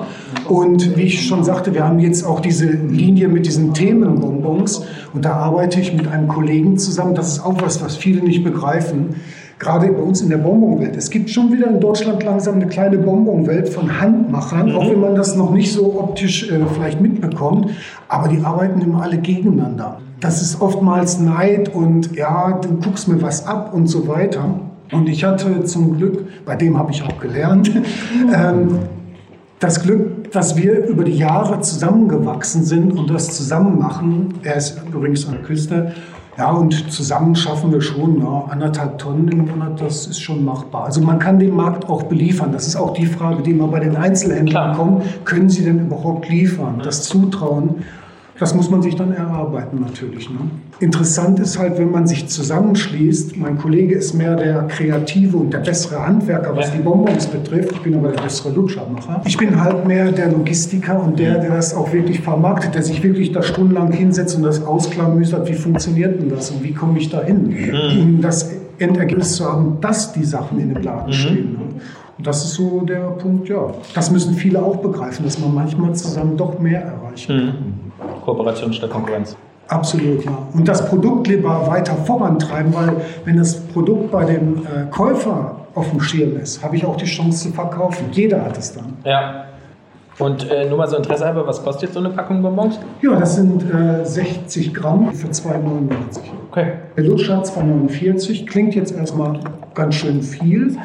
Und wie ich schon sagte, wir haben jetzt auch diese Linie mit diesen Themenbonbons. Und da arbeite ich mit einem Kollegen zusammen. Das ist auch was, was viele nicht begreifen. Gerade bei uns in der Bonbonwelt. Es gibt schon wieder in Deutschland langsam eine kleine Bonbonwelt von Handmachern, auch wenn man das noch nicht so optisch äh, vielleicht mitbekommt. Aber die arbeiten immer alle gegeneinander. Das ist oftmals Neid und ja, du guckst mir was ab und so weiter. Und ich hatte zum Glück, bei dem habe ich auch gelernt, <laughs> ähm, das Glück, dass wir über die Jahre zusammengewachsen sind und das zusammen machen. Er ist übrigens an der Küste. Ja, und zusammen schaffen wir schon ja, anderthalb Tonnen im Monat, das ist schon machbar. Also man kann den Markt auch beliefern. Das ist auch die Frage, die immer bei den Einzelhändlern Klar. kommt. Können sie denn überhaupt liefern? Das Zutrauen, Das muss man sich dann erarbeiten natürlich. Ne? Interessant ist halt, wenn man sich zusammenschließt. Mein Kollege ist mehr der kreative und der bessere Handwerker, was die Bonbons betrifft. Ich bin aber der bessere Lutschermacher. Ich bin halt mehr der Logistiker und der, der das auch wirklich vermarktet, der sich wirklich da stundenlang hinsetzt und das ausklamüsert, wie funktioniert denn das und wie komme ich da hin, um das Endergebnis zu haben, dass die Sachen in dem Laden stehen. Ne? Und das ist so der Punkt, ja. Das müssen viele auch begreifen, dass man manchmal zusammen doch mehr erreichen kann. Kooperation statt Konkurrenz. Absolut, ja. Und das Produkt lieber weiter vorantreiben, weil wenn das Produkt bei dem äh, Käufer auf dem Schirm ist, habe ich auch die Chance zu verkaufen. Jeder hat es dann. Ja. Und äh, nur mal so Interesse halber, was kostet jetzt so eine Packung Bonbons? Ja, das sind äh, 60 Gramm für 2,99. Okay. Der Lutscher 2,49 klingt jetzt erstmal ganz schön viel.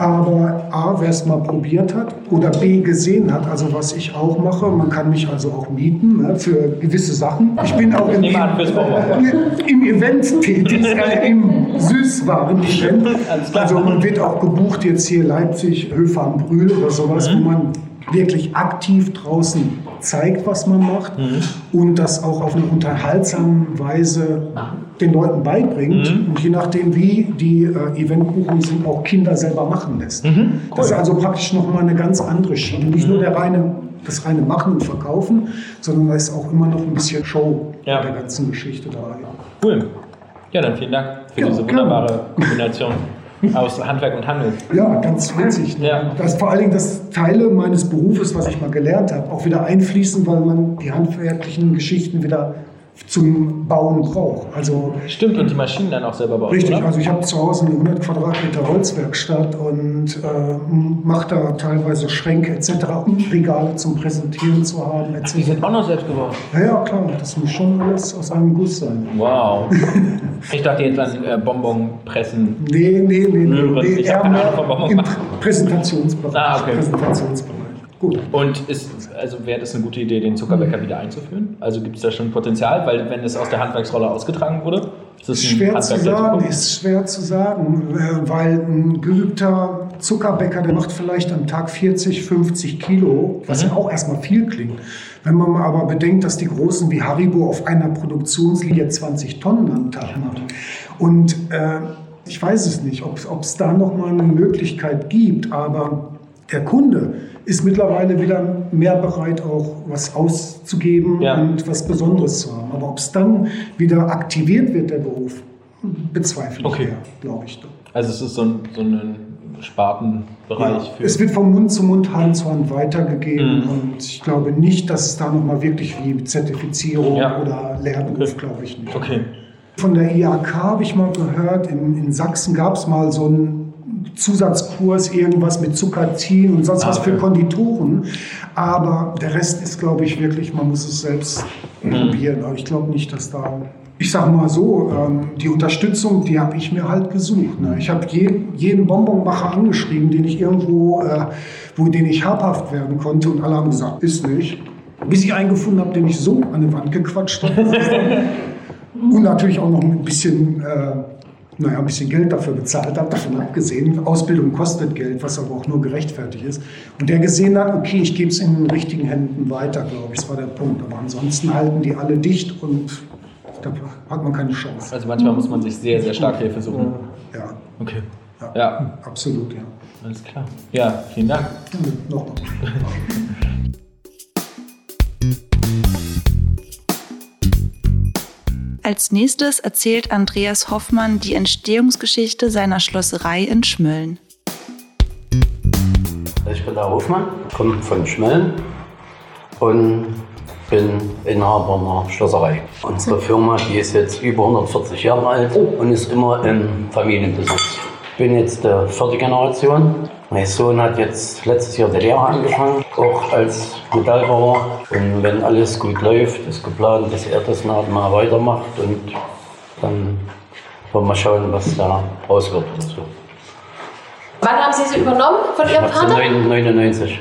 Aber A, wer es mal probiert hat oder B, gesehen hat, also was ich auch mache, man kann mich also auch mieten ne, für gewisse Sachen. Ich bin auch im, im Event tätig, äh, im Süßwaren-Event. Also man wird auch gebucht jetzt hier Leipzig, Höfe am Brühl oder sowas, Mhm. wo man wirklich aktiv draußen zeigt, was man macht Mhm. und das auch auf eine unterhaltsame Weise den Leuten beibringt Mhm. und je nachdem, wie die äh, Eventbuchungen sind, auch Kinder selber machen lässt. Mhm. Das ist also praktisch nochmal eine ganz andere Schiene. Nicht nur der reine, das reine Machen und Verkaufen, sondern da ist auch immer noch ein bisschen Show Ja. der ganzen Geschichte da. Cool. Ja, dann vielen Dank für Ja, diese wunderbare Kombination <laughs> aus Handwerk und Handel. Ja, ganz witzig. Ja. Das ist vor allen Dingen das Teile meines Berufes, was ich mal gelernt habe, auch wieder einfließen, weil man die handwerklichen Geschichten wieder zum Bauen braucht. Also Stimmt, und die Maschinen dann auch selber bauen, richtig, oder? also ich habe zu Hause eine 100 Quadratmeter Holzwerkstatt und äh, mache da teilweise Schränke etc., um Regale zum Präsentieren zu haben etc. Die sind auch noch selbst gebaut. Ja, ja, klar, das muss schon alles aus einem Guss sein. Wow. <laughs> Ich dachte jetzt an äh, Bonbonpressen. Nee, nee, nee, nee, nee keine mehr Ahnung von Bonbon im machen. Präsentationsbereich. Ah, okay. Präsentationsbereich. Gut. Und ist, also wäre das eine gute Idee, den Zuckerbäcker wieder einzuführen? Also gibt es da schon Potenzial? Weil wenn es aus der Handwerksrolle ausgetragen wurde, ist es schwer zu sagen, ist schwer zu sagen, äh, weil ein geübter Zuckerbäcker, der macht vielleicht am Tag 40, 50 Kilo, was Mhm. ja auch erstmal viel klingt. Wenn man mal aber bedenkt, dass die Großen wie Haribo auf einer Produktionslinie 20 Tonnen am Tag machen. Und äh, ich weiß es nicht, ob es da noch mal eine Möglichkeit gibt, aber der Kunde ist mittlerweile wieder mehr bereit, auch was auszugeben Ja. und was Besonderes zu haben. Aber ob es dann wieder aktiviert wird, der Beruf, bezweifle Okay. ich glaube ich. Also es ist so ein, so ein Spartenbereich Ja. Es wird vom Mund zu Mund, Hand zu Hand weitergegeben Mhm. und ich glaube nicht, dass es da nochmal wirklich wie Zertifizierung Ja. oder Lehrberuf, Okay. glaube ich nicht. Okay. Von der IHK habe ich mal gehört, in, in Sachsen gab es mal so einen Zusatzkurs, irgendwas mit Zuckerzin und sonst Ah, was für. Konditoren. Aber der Rest ist, glaube ich, wirklich, man muss es selbst Mhm. probieren. Aber ich glaube nicht, dass da. Ich sage mal so, ähm, die Unterstützung, die habe ich mir halt gesucht. Ne? Ich habe je, jeden Bonbonmacher angeschrieben, den ich irgendwo, äh, wo den ich habhaft werden konnte und alle haben gesagt, ist nicht. Bis ich einen gefunden habe, den ich so an die Wand gequatscht habe. <laughs> Und natürlich auch noch ein bisschen, äh, naja, ein bisschen Geld dafür bezahlt habe, davon abgesehen. Ausbildung kostet Geld, was aber auch nur gerechtfertigt ist. Und der gesehen hat, okay, ich gebe es in den richtigen Händen weiter, glaube ich, das war der Punkt. Aber ansonsten halten die alle dicht und da hat man keine Chance. Also manchmal muss man sich sehr, sehr stark Hilfe suchen. Ja, Okay. Ja. Ja, absolut, ja. alles klar. Ja, vielen Dank. Ja, Nochmal. <laughs> Als nächstes erzählt Andreas Hoffmann die Entstehungsgeschichte seiner Schlosserei in Schmölln. Ich bin der Hofmann, komme von Schmellen und bin Inhaber einer Schlosserei. Unsere Firma die ist jetzt über 140 Jahre alt und ist immer im Familienbesitz. Ich bin jetzt die vierte Generation. Mein Sohn hat jetzt letztes Jahr die Lehre angefangen, auch als Metallbauer. Und wenn alles gut läuft, ist geplant, dass er das nach mal weitermacht und dann wollen wir schauen, was da raus wird. so. Wann haben Sie sie übernommen von Ihrem Vater? 99.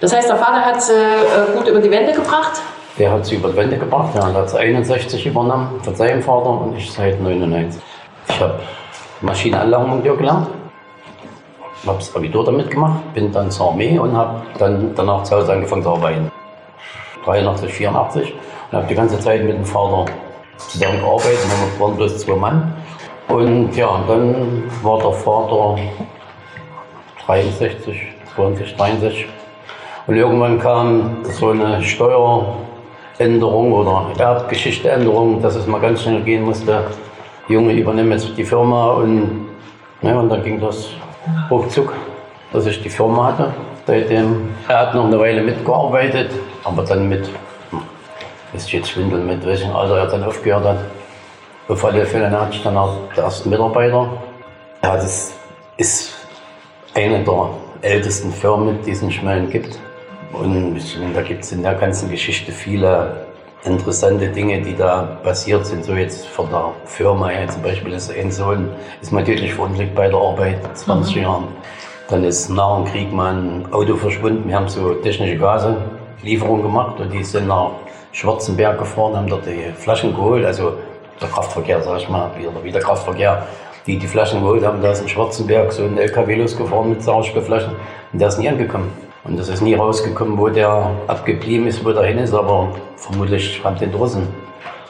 Das heißt, der Vater hat sie äh, gut über die Wände gebracht. Der hat sie über die Wände gebracht. Der hat sie 61 übernommen von seinem Vater und ich seit 99. Ich habe Maschinenanlagenmonteur gelernt, habe das Abitur damit gemacht, bin dann zur Armee und habe dann danach zu Hause angefangen zu arbeiten. 83, 84 Ich habe die ganze Zeit mit dem Vater zusammen gearbeitet, wir waren bloß zwei Mann. Und ja, dann war der Vater 63, 20, 63. Und irgendwann kam so eine Steueränderung oder Erbgeschichteänderung, dass es mal ganz schnell gehen musste. Die Junge übernimmt jetzt die Firma und, ja, und dann ging das ruckzuck, dass ich die Firma hatte. Seitdem, er hat noch eine Weile mitgearbeitet, aber dann mit, ist jetzt Schwindel mit welchem Alter er dann aufgehört hat. Auf alle Fälle hatte ich dann auch den ersten Mitarbeiter. Ja, das ist eine der ältesten Firmen, die es in Schmellen gibt. Und da gibt es in der ganzen Geschichte viele interessante Dinge, die da passiert sind. So jetzt von der Firma her zum Beispiel ist ein Sohn ist mal tödlich verunglückt bei der Arbeit, 20 mhm. Jahren. Dann ist nach dem Krieg mal ein Auto verschwunden. Wir haben so technische Gase Lieferung gemacht und die sind nach Schwarzenberg gefahren, haben dort die Flaschen geholt, also der Kraftverkehr, sag ich mal, wieder, wieder Kraftverkehr, die die Flaschen geholt haben. Da ist in Schwarzenberg so ein LKW losgefahren mit Sauerstoffflaschen und der ist nie angekommen. Und es ist nie rausgekommen, wo der abgeblieben ist, wo der hin ist, aber vermutlich haben den Russen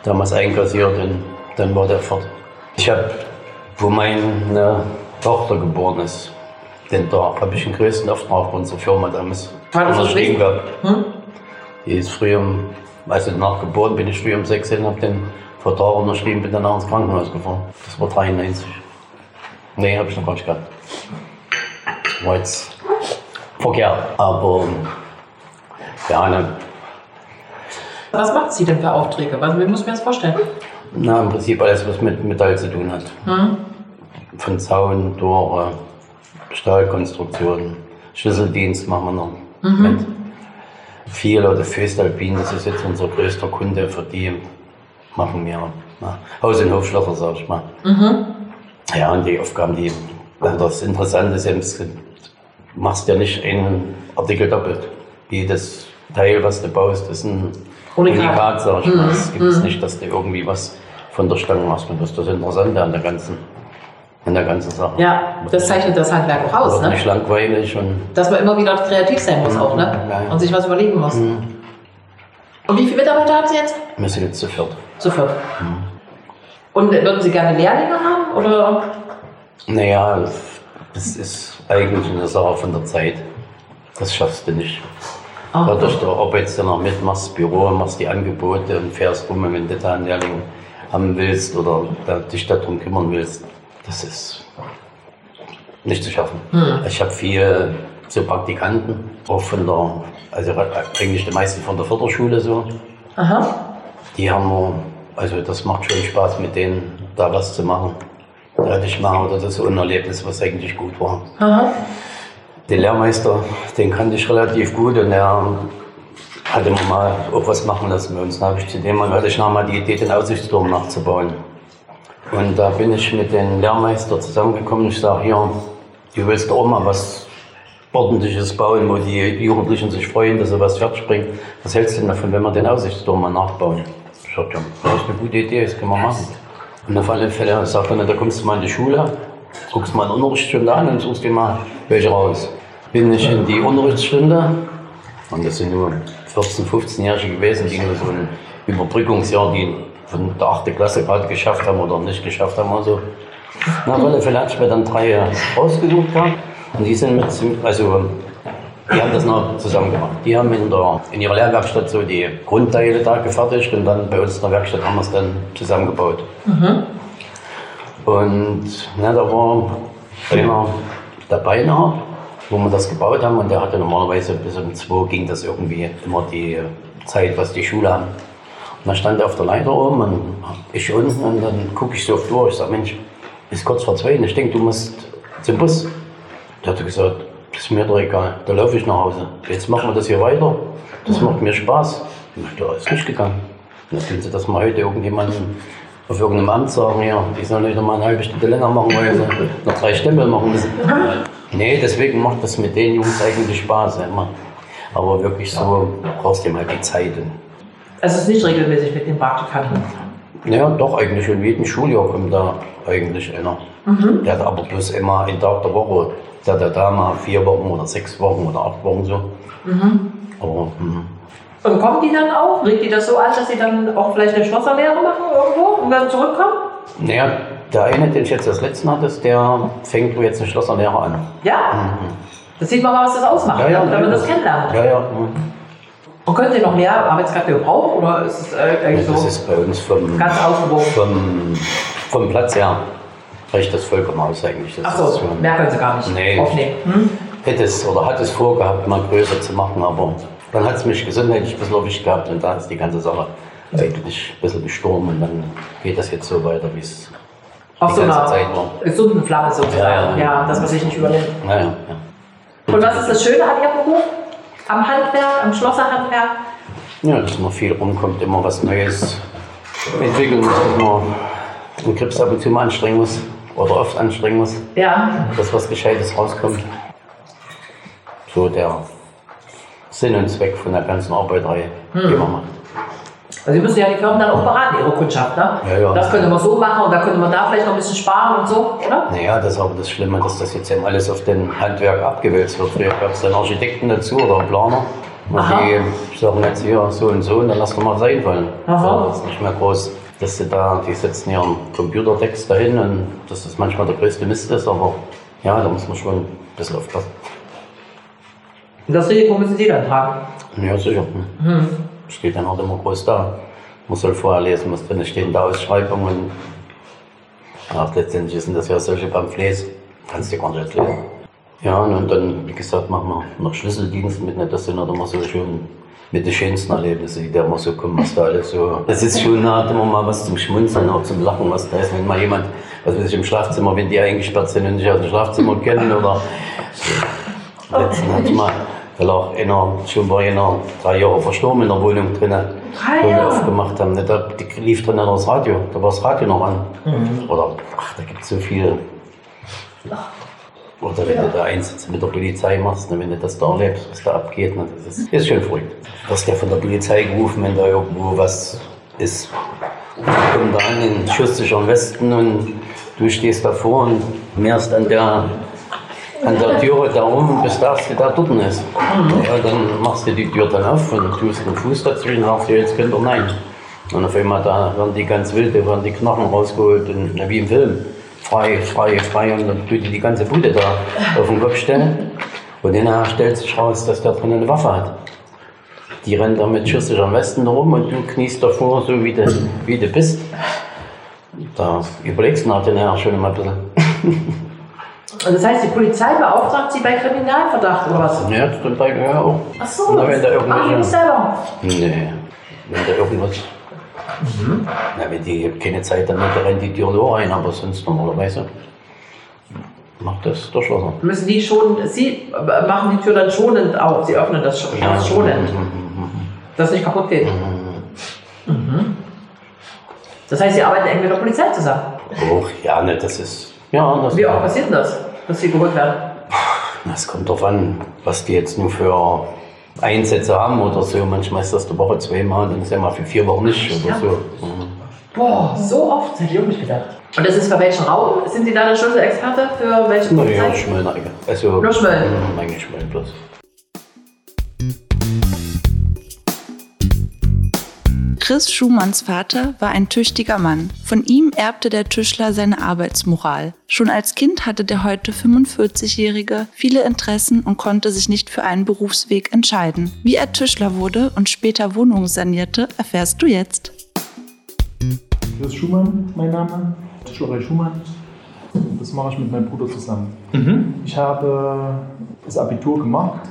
damals einkassiert und dann war der fort. Ich habe, wo meine Tochter geboren ist, denn da habe ich den größten Auftrag für unsere Firma damals unterschrieben gehabt. Hm? Die ist früh um, also nachgeboren bin ich früh um 16, habe den Vertrag unterschrieben, bin dann ins Krankenhaus gefahren. Das war 93. Nee, habe ich noch gar nicht gehabt. War jetzt verkehrt. Aber ja, ne. Was macht sie denn für Aufträge? Was, wie muss mir das vorstellen? Na, im Prinzip alles, was mit Metall zu tun hat. Hm. Von Zaun, Tore, Stahlkonstruktionen, Schlüsseldienst machen wir noch mhm. mit. Viel oder Föstalpin, das ist jetzt unser größter Kunde, für die machen wir na, Haus- und Hofschlosser, sag ich mal. Mhm. Ja, und die Aufgaben, die, das Interessante ist, machst ja nicht einen Artikel doppelt. Jedes Teil, was du baust, ist ein Unikat, Unikat sag ich mal. Es gibt mhm. nicht, dass du irgendwie was von der Stange machst. Und das ist das Interessante an der ganzen, an der ganzen Sache. Ja, das zeichnet das Handwerk auch aus. Ne? nicht langweilig. Und Dass man immer wieder kreativ sein muss mhm. auch, ne? Und sich was überlegen muss. Mhm. Und wie viele Mitarbeiter haben Sie jetzt? Wir sind jetzt zu viert. Zu viert. Mhm. Und würden Sie gerne Lehrlinge haben? Oder? Naja, das ist eigentlich eine Sache von der Zeit. Das schaffst du nicht. Ach, Dadurch, du arbeitest ja noch mit, machst Büro, machst die Angebote und fährst rum, wenn du da einen Lehrling haben willst oder dich darum kümmern willst. Das ist nicht zu schaffen. Hm. Ich habe viele so Praktikanten, auch von der, also eigentlich die meisten von der Förderschule so. Aha. Die haben, also das macht schon Spaß mit denen da was zu machen hatte ich mal oder das so ein Erlebnis, was eigentlich gut war. Aha. Den Lehrmeister, den kannte ich relativ gut und er hatte mir mal auch was machen lassen bei uns. Dann habe ich zu dem mal, hatte ich nochmal die Idee, den Aussichtsturm nachzubauen. Und da bin ich mit dem Lehrmeister zusammengekommen. Ich sage, hier, du willst auch mal was ordentliches bauen, wo die Jugendlichen sich freuen, dass sie was fertig bringen. Was hältst du denn davon, wenn wir den Aussichtsturm mal nachbauen? Ich sagte, ja, das ist eine gute Idee, das können wir machen. Und auf alle Fälle sagt er, da kommst du mal in die Schule, guckst mal eine Unterrichtsstunde an und suchst dir mal welche raus. Bin ich in die Unterrichtsstunde, und das sind nur 14-, 15-Jährige gewesen, die nur so ein Überbrückungsjahr, die von der 8. Klasse gerade geschafft haben oder nicht geschafft haben oder so. Na, auf alle Fälle hatte ich mir dann drei rausgesucht gehabt. Und die sind mit, also die haben das noch zusammen gemacht. Die haben in, der, in ihrer Lehrwerkstatt so die Grundteile da gefertigt und dann bei uns in der Werkstatt haben wir es dann zusammengebaut. Mhm. Und na, da war einer dabei noch, wo wir das gebaut haben und der hatte normalerweise bis um zwei ging das irgendwie immer die Zeit, was die Schule haben. Und dann stand er auf der Leiter oben und ich unten und dann gucke ich so auf die Uhr. Ich sage, Mensch, ist kurz vor zwei und ich denke, du musst zum Bus. Der hat gesagt, das ist mir doch egal. Da laufe ich nach Hause. Jetzt machen wir das hier weiter. Das macht mir Spaß. Da ist nicht gegangen. dann tun sie das mal heute irgendjemanden auf irgendeinem Amt sagen, ja, die sollen nicht noch mal eine halbe Stunde länger machen, weil sie noch drei Stempel machen müssen. Nee, deswegen macht das mit den Jungs eigentlich Spaß. Immer. Aber wirklich so brauchst du mal die Zeit. Also es ist nicht regelmäßig mit den Praktikanten? Ja, doch, eigentlich in jedem Schuljahr kommt da eigentlich einer. Mhm. Der hat aber bloß immer einen Tag der Woche der hat da mal vier Wochen oder sechs Wochen oder acht Wochen so. Mhm. Aber, mh. Und kommen die dann auch? Regt die das so an, dass sie dann auch vielleicht eine Schlosserlehre machen irgendwo und dann zurückkommen? Naja, der eine, den ich jetzt das letzte hatte, der fängt wohl jetzt eine Schlosserlehre an. Ja? Mhm. Das sieht man mal, was das ausmacht, Ja, ja, wenn man das kennenlernt. Ja, ja. mhm. Und könnt ihr noch mehr Arbeitskräfte gebrauchen oder ist es äh, eigentlich Das so ist bei uns vom, ganz ausgewogen? vom, vom Platz her reicht das vollkommen aus eigentlich. Das mehr können sie gar nicht Nee. aufnehmen. Hm? hätte es oder hat es vorgehabt, mal größer zu machen, aber dann hat es mich gesundheitlich ein bisschen erwischt gehabt und da ist die ganze Sache eigentlich ein bisschen gestorben und dann geht das jetzt so weiter, wie es Auf die so ganze einer Zeit war. gesunden Flamme sozusagen. Ja, ja, ja. dass man sich nicht übernimmt. Naja, ja. Und was ist das Schöne an Ihrem Beruf? Am Handwerk, am Schlosserhandwerk? ja, dass immer viel rumkommt, immer was Neues entwickeln muss, dass man den Krebs ab und zu mal anstrengen muss oder oft anstrengen muss, Ja. dass was Gescheites rauskommt. So der Sinn und Zweck von der ganzen Arbeiterei, die Hm. man macht. Also Sie müssen ja die Firmen dann auch beraten, Ihre Kundschaft, ne? Ja, ja. Das könnte man so machen und da könnte man da vielleicht noch ein bisschen sparen und so, oder? Naja, das ist aber das Schlimme, dass das jetzt eben alles auf den Handwerk abgewälzt wird. Früher gab es dann Architekten dazu oder einen Planer. Und Aha. die sagen jetzt hier so und so und dann lass doch mal was einfallen. Aha. Das ist nicht mehr groß. Dass sie da, die setzen ihren Computertext dahin und dass das manchmal der größte Mist ist, aber ja, da muss man schon ein bisschen aufpassen. Und das Risiko müssen Sie dann tragen. Ja, sicher. Hm. Steht dann auch immer groß da. Man soll vorher lesen, was drin steht in der Ausschreibung und ja, letztendlich sind das ja solche Pamphlets, kannst du gar nicht lesen. Ja, und dann, wie gesagt, machen wir noch Schlüsseldienst mit, nicht, das sind halt immer so schön mit den schönsten Erlebnissen, die da immer so kommen, was da alles so. Das ist schon, da hat immer mal was zum Schmunzeln, auch zum Lachen, was da ist, wenn mal jemand, was weiß ich, im Schlafzimmer, wenn die eingesperrt sind und nicht aus dem Schlafzimmer kennen oder letzten hat mal, weil auch einer, schon war einer drei Jahre verstorben in der Wohnung drinnen, Drei wo wir aufgemacht haben. Ne, Da lief drin das Radio, da war das Radio noch an. Mhm. Oder, ach, da gibt es so viel. Oder wenn du da Einsätze mit der Polizei machst, ne, wenn du das da erlebst, was da abgeht, ne, das ist, ist schon verrückt. Du wirst ja von der Polizei gerufen, wenn da irgendwo was ist. Kommen da an in schusssicheren Westen und du stehst davor und mehrst an der, an der Türe da rum, bis der Erste da dort ist. Ja, dann machst du die Tür dann auf und tust den Fuß dazwischen sagst dir, jetzt könnt ihr nein. Und auf einmal da werden die ganz wild, da werden die Knochen rausgeholt, und, na, wie im Film. Frei, frei, frei und dann tut die die ganze Bude da auf den Kopf stellen. Und dann stellt sich raus, dass der drin eine Waffe hat. Die rennen da mit schusssicheren Westen rum und du kniest davor, so wie du, wie du bist. Da überlegst du nachher schon immer ein bisschen. <laughs> Und das heißt, die Polizei beauftragt Sie bei Kriminalverdacht oder was? Ja, das stimmt bei mir auch. Ach so, Na, wenn da das machen die nicht irgendwelche. selber. Nee, wenn da irgendwas. Na, wenn die keine Zeit haben, dann rennt die Tür nur rein, aber sonst normalerweise macht das der Schlosser. Müssen die schon, Sie machen die Tür dann schonend auf, Sie öffnen das Sch- Schloss schonend, dass es nicht kaputt geht. Mhm. Das heißt, Sie arbeiten eng mit der Polizei zusammen. Och, ja, ne, das ist. Ja, das, Wie oft passiert denn das, dass Sie geholt werden? das kommt drauf an, was die jetzt nur für Einsätze haben oder so. Manchmal ist das die Woche zweimal, dann ist ja mal für vier Wochen nicht oder so. Mhm. Boah, so oft, hätte ich auch nicht gedacht. Und das ist für welchen Raum? Sind Sie da der Schlüsselexperte für welche Naja, Polizei? Schmölln eigentlich. Also, Nur Schmölln? Mhm, Eigentlich Schmölln bloß. Chris Schumanns Vater war ein tüchtiger Mann. Von ihm erbte der Tischler seine Arbeitsmoral. Schon als Kind hatte der heute 45-Jährige viele Interessen und konnte sich nicht für einen Berufsweg entscheiden. Wie er Tischler wurde und später Wohnungen sanierte, erfährst du jetzt. Chris Schumann, mein Name. Tischlerei Schumann. Das mache ich mit meinem Bruder zusammen. Ich habe das Abitur gemacht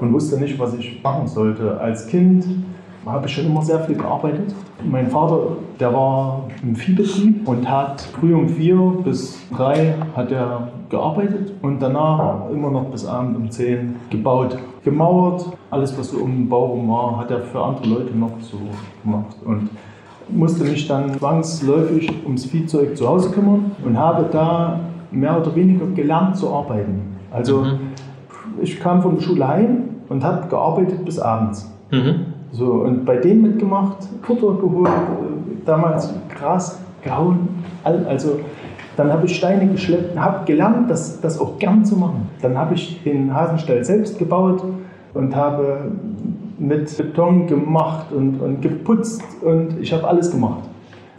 und wusste nicht, was ich machen sollte. Als Kind habe ich schon immer sehr viel gearbeitet. Mein Vater, der war im Viehbetrieb und hat früh um vier bis drei hat er gearbeitet und danach immer noch bis abend um zehn gebaut. Gemauert, alles was so um den Bau rum war, hat er für andere Leute noch so gemacht. Und musste mich dann zwangsläufig ums Viehzeug zu Hause kümmern und habe da mehr oder weniger gelernt zu arbeiten. Also ich kam von der Schule heim und habe gearbeitet bis abends. So, und bei denen mitgemacht, Futter geholt, äh, damals Gras gehauen, also dann habe ich Steine geschleppt, habe gelernt, das, das auch gern zu machen. Dann habe ich den Hasenstall selbst gebaut und habe mit Beton gemacht und, und geputzt und ich habe alles gemacht.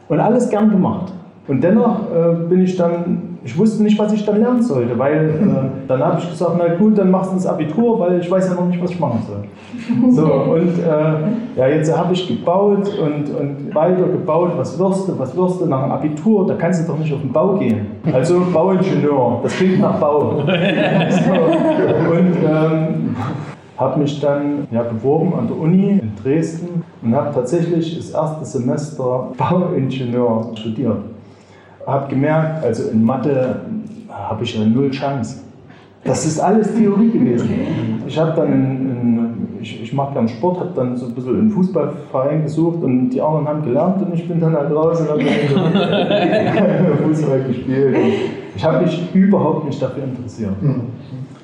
Und alles gern gemacht. Und dennoch äh, bin ich dann, ich wusste nicht, was ich dann lernen sollte, weil äh, dann habe ich gesagt, na gut, dann machst du das Abitur, weil ich weiß ja noch nicht, was ich machen soll. So, und äh, ja, jetzt habe ich gebaut und, und weiter gebaut, was wirst du, was wirst du nach dem Abitur, da kannst du doch nicht auf den Bau gehen. Also Bauingenieur, das klingt nach Bau. <laughs> So, und ähm, habe mich dann ja, beworben an der Uni in Dresden und habe tatsächlich das erste Semester Bauingenieur studiert habe gemerkt, also in Mathe habe ich ja null Chance. Das ist alles Theorie gewesen. Ich habe dann, in, in, ich, ich mache dann Sport, habe dann so ein bisschen einen Fußballverein gesucht und die anderen haben gelernt und ich bin dann halt raus und habe <laughs> Fußball gespielt. Ich habe mich überhaupt nicht dafür interessiert.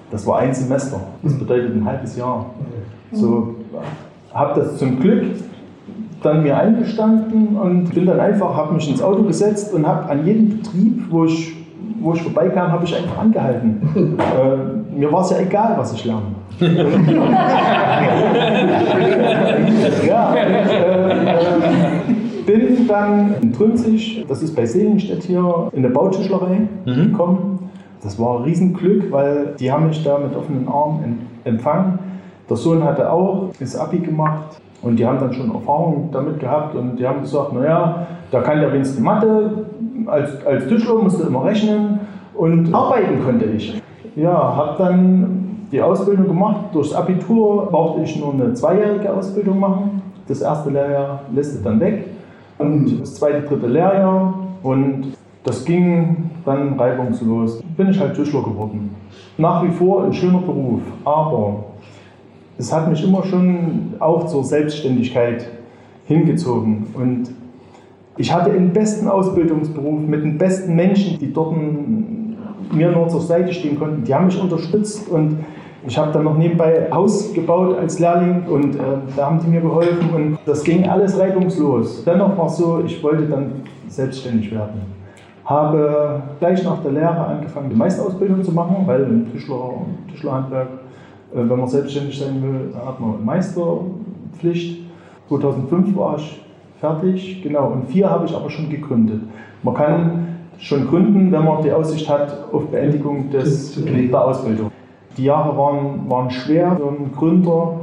Das war ein Semester, das bedeutet ein halbes Jahr. So habe das zum Glück dann mir eingestanden und bin dann einfach, habe mich ins Auto gesetzt und habe an jedem Betrieb, wo ich, wo ich vorbeikam, habe ich einfach angehalten. <laughs> äh, mir war es ja egal, was ich lerne. <laughs> ja, und, äh, äh, bin dann in Trünzig, das ist bei Seligenstedt hier, in der Bautischlerei mhm. gekommen. Das war ein Riesenglück, weil die haben mich da mit offenen Armen empfangen. Der Sohn hatte auch das Abi gemacht und die haben dann schon Erfahrung damit gehabt und die haben gesagt, naja, da kann der wenigstens Mathe, als, als Tischler musste immer rechnen und arbeiten konnte ich. Ja, habe dann die Ausbildung gemacht. Durchs Abitur brauchte ich nur eine zweijährige Ausbildung machen. Das erste Lehrjahr lässt dann weg und das zweite, dritte Lehrjahr und das ging dann reibungslos. Bin ich halt Tischler geworden. Nach wie vor ein schöner Beruf, aber es hat mich immer schon auch zur Selbstständigkeit hingezogen. Und ich hatte den besten Ausbildungsberuf mit den besten Menschen, die dort mir nur zur Seite stehen konnten. Die haben mich unterstützt und ich habe dann noch nebenbei Haus gebaut als Lehrling und äh, da haben die mir geholfen und das ging alles reibungslos. Dennoch war es so, ich wollte dann selbstständig werden. Habe gleich nach der Lehre angefangen, die Meisterausbildung zu machen, weil im Tischler, Tischlerhandwerk wenn man selbstständig sein will, hat man Meisterpflicht. 2005 war ich fertig, genau, und vier habe ich aber schon gegründet. Man kann schon gründen, wenn man die Aussicht hat auf Beendigung des, der Ausbildung. Die Jahre waren, waren schwer für einen Gründer.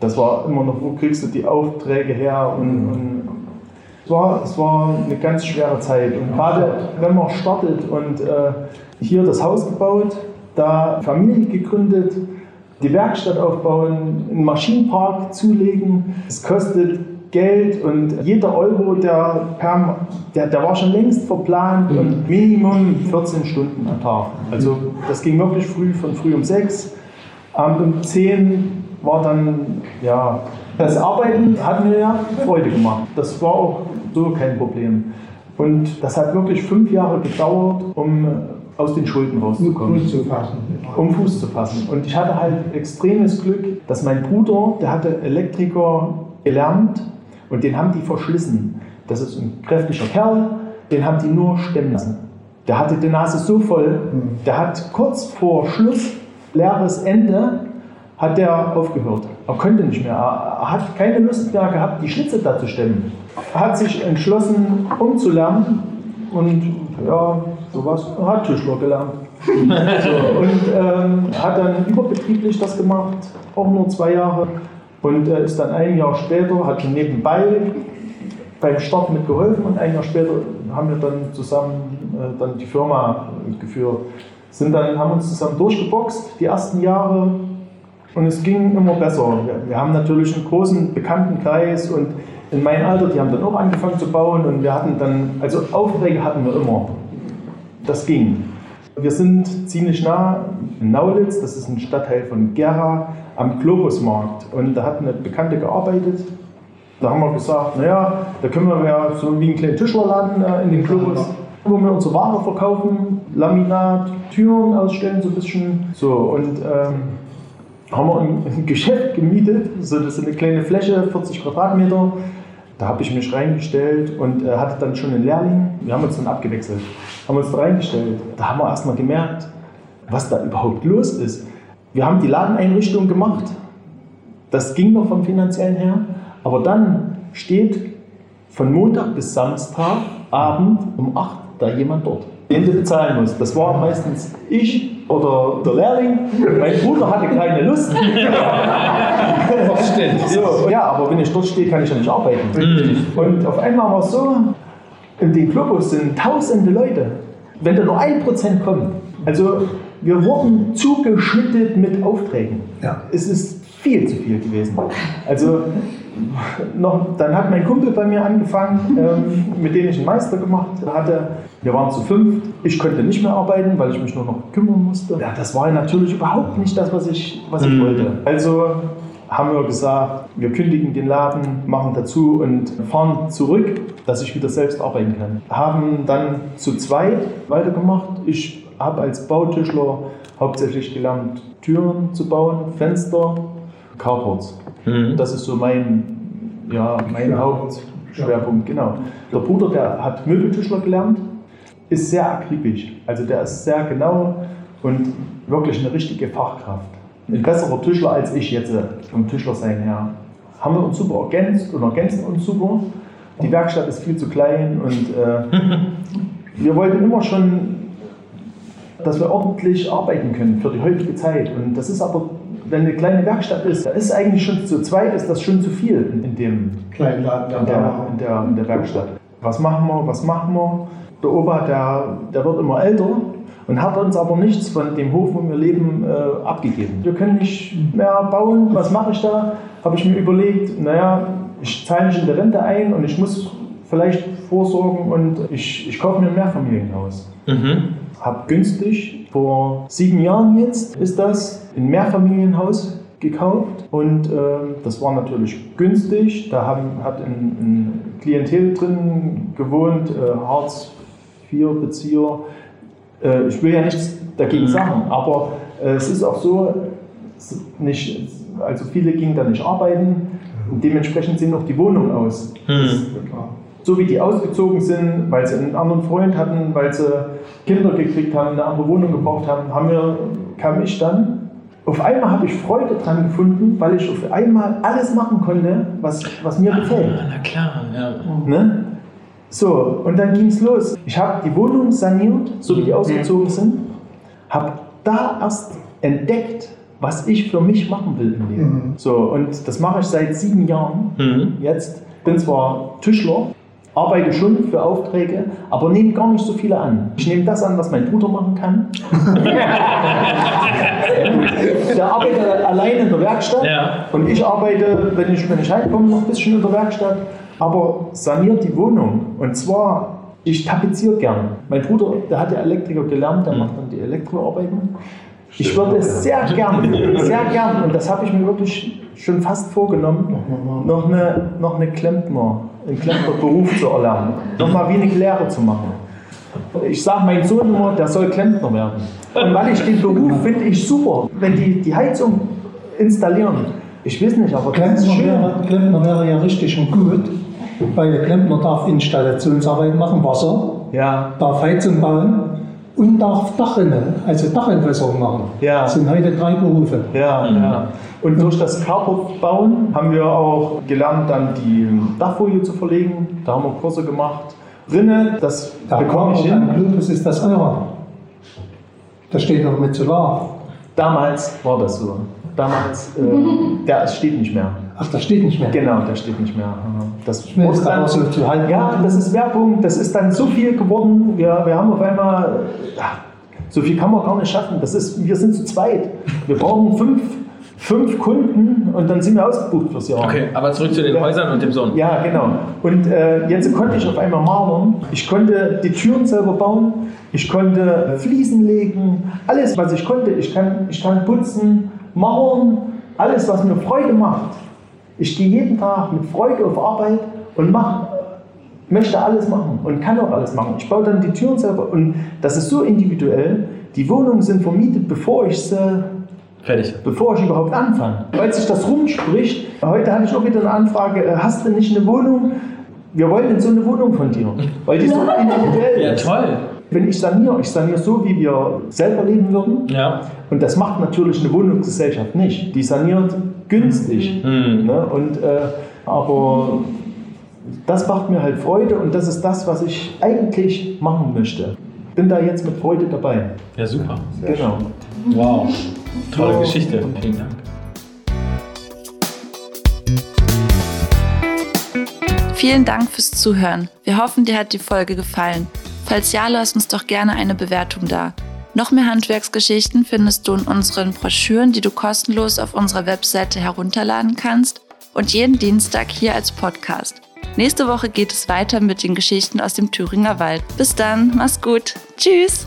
Das war immer noch, wo kriegst du die Aufträge her? Und, und es, war, es war eine ganz schwere Zeit. Und gerade wenn man startet und äh, hier das Haus gebaut, da Familie gegründet, die Werkstatt aufbauen, einen Maschinenpark zulegen. Es kostet Geld und jeder Euro, der, per, der, der war schon längst verplant und Minimum 14 Stunden am Tag. Also das ging wirklich früh, von früh um 6, Abend um 10 war dann, ja, das Arbeiten hat mir ja Freude gemacht. Das war auch so kein Problem. Und das hat wirklich fünf Jahre gedauert, um aus den Schulden rauszukommen. Fuß zu fassen. Um Fuß zu fassen. Und ich hatte halt extremes Glück, dass mein Bruder, der hatte Elektriker gelernt und den haben die verschlissen. Das ist ein kräftiger Kerl, den haben die nur stemmen lassen. Der hatte die Nase so voll, der hat kurz vor Schluss, leeres Ende, hat der aufgehört. Er konnte nicht mehr. Er hat keine Lust mehr gehabt, die Schlitze da zu stemmen. Er hat sich entschlossen, umzulernen und ja, sowas, hat Tischler gelernt. <laughs> so, und ähm, hat dann überbetrieblich das gemacht, auch nur zwei Jahre. Und äh, ist dann ein Jahr später, hat nebenbei beim Start mitgeholfen und ein Jahr später haben wir dann zusammen äh, dann die Firma geführt. Sind dann, haben uns zusammen durchgeboxt, die ersten Jahre. Und es ging immer besser. Wir, wir haben natürlich einen großen Bekanntenkreis und in meinem Alter, die haben dann auch angefangen zu bauen und wir hatten dann, also Aufträge hatten wir immer. Das ging. Wir sind ziemlich nah in Naulitz, das ist ein Stadtteil von Gera, am Globusmarkt. Und da hat eine Bekannte gearbeitet. Da haben wir gesagt, naja, da können wir ja so wie einen kleinen Tischlerladen äh, in den Globus, wo wir unsere Ware verkaufen, Laminat, Türen ausstellen, so ein bisschen. So, und ähm, haben wir ein, Geschäft gemietet, so das ist eine kleine Fläche, 40 Quadratmeter. Da habe ich mich reingestellt und äh, hatte dann schon einen Lehrling. Wir haben uns dann abgewechselt, haben uns da reingestellt. Da haben wir erstmal gemerkt, was da überhaupt los ist. Wir haben die Ladeneinrichtung gemacht Das ging noch vom finanziellen her. Aber dann steht von Montag bis Samstagabend um 8 da jemand dort, den du bezahlen musst. Das war meistens ich oder der Lehrling. Mein Bruder hatte keine Lust. <laughs> <laughs> so, ja, aber wenn ich dort stehe, kann ich ja nicht arbeiten. Und auf einmal war es so, in den Globus sind tausende Leute. Wenn da nur ein Prozent kommt, also wir wurden zugeschüttet mit Aufträgen. Ja. Es ist viel zu viel gewesen. Also noch, dann hat mein Kumpel bei mir angefangen, ähm, mit dem ich einen Meister gemacht hatte. Wir waren zu fünf. Ich konnte nicht mehr arbeiten, weil ich mich nur noch kümmern musste. Ja, das war natürlich überhaupt nicht das, was ich, was ich Mhm. wollte. Also haben wir gesagt, wir kündigen den Laden, machen dazu und fahren zurück, dass ich wieder selbst arbeiten kann. Haben dann zu zweit weitergemacht. Ich habe als Bautischler hauptsächlich gelernt, Türen zu bauen, Fenster, Carports. Mhm. Das ist so mein, ja, mein Hauptschwerpunkt, genau. Der Bruder, der hat Möbeltischler gelernt, ist sehr akribisch. Also der ist sehr genau und wirklich eine richtige Fachkraft. Ein besserer Tischler als ich jetzt äh, vom Tischlersein her. Haben wir uns super ergänzt und ergänzen uns super. Die Werkstatt ist viel zu klein und äh, <laughs> wir wollten immer schon, dass wir ordentlich arbeiten können für die heutige Zeit. Und das ist aber, wenn eine kleine Werkstatt ist, da ist eigentlich schon zu zweit, ist das schon zu viel in, in dem Kleinen Laden in der, in, der, in der Werkstatt. Was machen wir, was machen wir? Der Opa, der, der wird immer älter und hat uns aber nichts von dem Hof, wo wir leben, äh, abgegeben. Wir können nicht mehr bauen. Was mache ich da? Habe ich mir überlegt, naja, ich zahle nicht in der Rente ein und ich muss vielleicht vorsorgen und ich, ich kaufe mir ein Mehrfamilienhaus. Mhm. Habe günstig, vor sieben Jahren jetzt ist das, ein Mehrfamilienhaus gekauft und ähm, das war natürlich günstig. Da haben, hat ein, ein Klientel drin gewohnt, äh, Hartz-IV-Bezieher. Äh, ich will ja nichts dagegen sagen, aber äh, es ist auch so, nicht, also viele gingen da nicht arbeiten und dementsprechend sehen auch die Wohnungen aus. Mhm. So wie die ausgezogen sind, weil sie einen anderen Freund hatten, weil sie Kinder gekriegt haben, eine andere Wohnung gebraucht haben, haben wir, kam ich dann. Auf einmal habe ich Freude dran gefunden, weil ich auf einmal alles machen konnte, was, was mir gefällt. Na klar, ja. Ne? So, und dann ging es los. Ich habe die Wohnung saniert, so wie die ausgezogen sind, habe da erst entdeckt, was ich für mich machen will im Leben. So, und das mache ich seit sieben Jahren Mhm. jetzt. Bin zwar Tischler, arbeite schon für Aufträge, aber nehme gar nicht so viele an. Ich nehme das an, was mein Bruder machen kann. <laughs> der arbeitet allein in der Werkstatt Ja. und ich arbeite, wenn ich, wenn ich heimkomme, noch ein bisschen in der Werkstatt, aber saniert die Wohnung. Und zwar, ich tapeziere gern. Mein Bruder, der hat ja Elektriker gelernt, der macht dann die Elektroarbeiten. Ich würde es sehr <laughs> gern, sehr gern, und das habe ich mir wirklich schon fast vorgenommen, noch eine, noch eine Klempner, einen Klempnerberuf zu erlernen. Nochmal wenig Lehre zu machen. Ich sage meinem Sohn immer, der soll Klempner werden. Und weil ich den Beruf finde ich super, wenn die die Heizung installieren. Ich weiß nicht, aber Klempner wäre, Klempner wäre ja richtig und gut, weil der Klempner darf Installationsarbeit machen, Wasser, Ja, darf Heizung bauen und darf Dachrinne, also Dachentwässerung machen. Ja. Das sind heute drei Berufe. ja, ja. Und durch das Carport bauen haben wir auch gelernt, dann die Dachfolie zu verlegen. Da haben wir Kurse gemacht. Rinne, das Da bekomme ich hin. Globus ist das eure. Da steht noch mit Solar. Damals war das so. Damals, äh, <laughs> der steht nicht mehr. Ach, das steht nicht mehr. Genau, der steht nicht mehr. Das wurde ist aber so zu halten. Ja, das ist Werbung, das ist dann so viel geworden. Wir, wir haben auf einmal, ja, so viel kann man gar nicht schaffen. Das ist, wir sind zu zweit. Wir brauchen fünf, fünf Kunden und dann sind wir ausgebucht fürs Jahr. Okay, aber zurück zu den Ja. Häusern und dem Sohn. Ja, genau. Und äh, jetzt konnte ich auf einmal malern. Ich konnte die Türen selber bauen. Ich konnte Fliesen legen. Alles, was ich konnte. Ich kann, ich kann putzen, mauern. Alles, was mir Freude macht. Ich gehe jeden Tag mit Freude auf Arbeit und mache möchte alles machen und kann auch alles machen. Ich baue dann die Türen selber und das ist so individuell. Die Wohnungen sind vermietet, bevor ich sie Fertig. bevor ich überhaupt anfange. Weil sich das rumspricht, heute hatte ich auch wieder eine Anfrage, äh, hast du nicht eine Wohnung? Wir wollen in so eine Wohnung von dir, weil die so <laughs> individuell Ja, ist. toll. Wenn ich saniere, ich saniere so, wie wir selber leben würden. Ja. Und das macht natürlich eine Wohnungsgesellschaft nicht. Die saniert günstig. Mhm. Ne? Und, äh, aber das macht mir halt Freude und das ist das, was ich eigentlich machen möchte. Bin da jetzt mit Freude dabei. Ja, super. Genau. Wow. Tolle Ja. Geschichte. Vielen Dank. Vielen Dank fürs Zuhören. Wir hoffen, dir hat die Folge gefallen. Falls ja, lass uns doch gerne eine Bewertung da. Noch mehr Handwerksgeschichten findest du in unseren Broschüren, die du kostenlos auf unserer Webseite herunterladen kannst und jeden Dienstag hier als Podcast. Nächste Woche geht es weiter mit den Geschichten aus dem Thüringer Wald. Bis dann, mach's gut. Tschüss.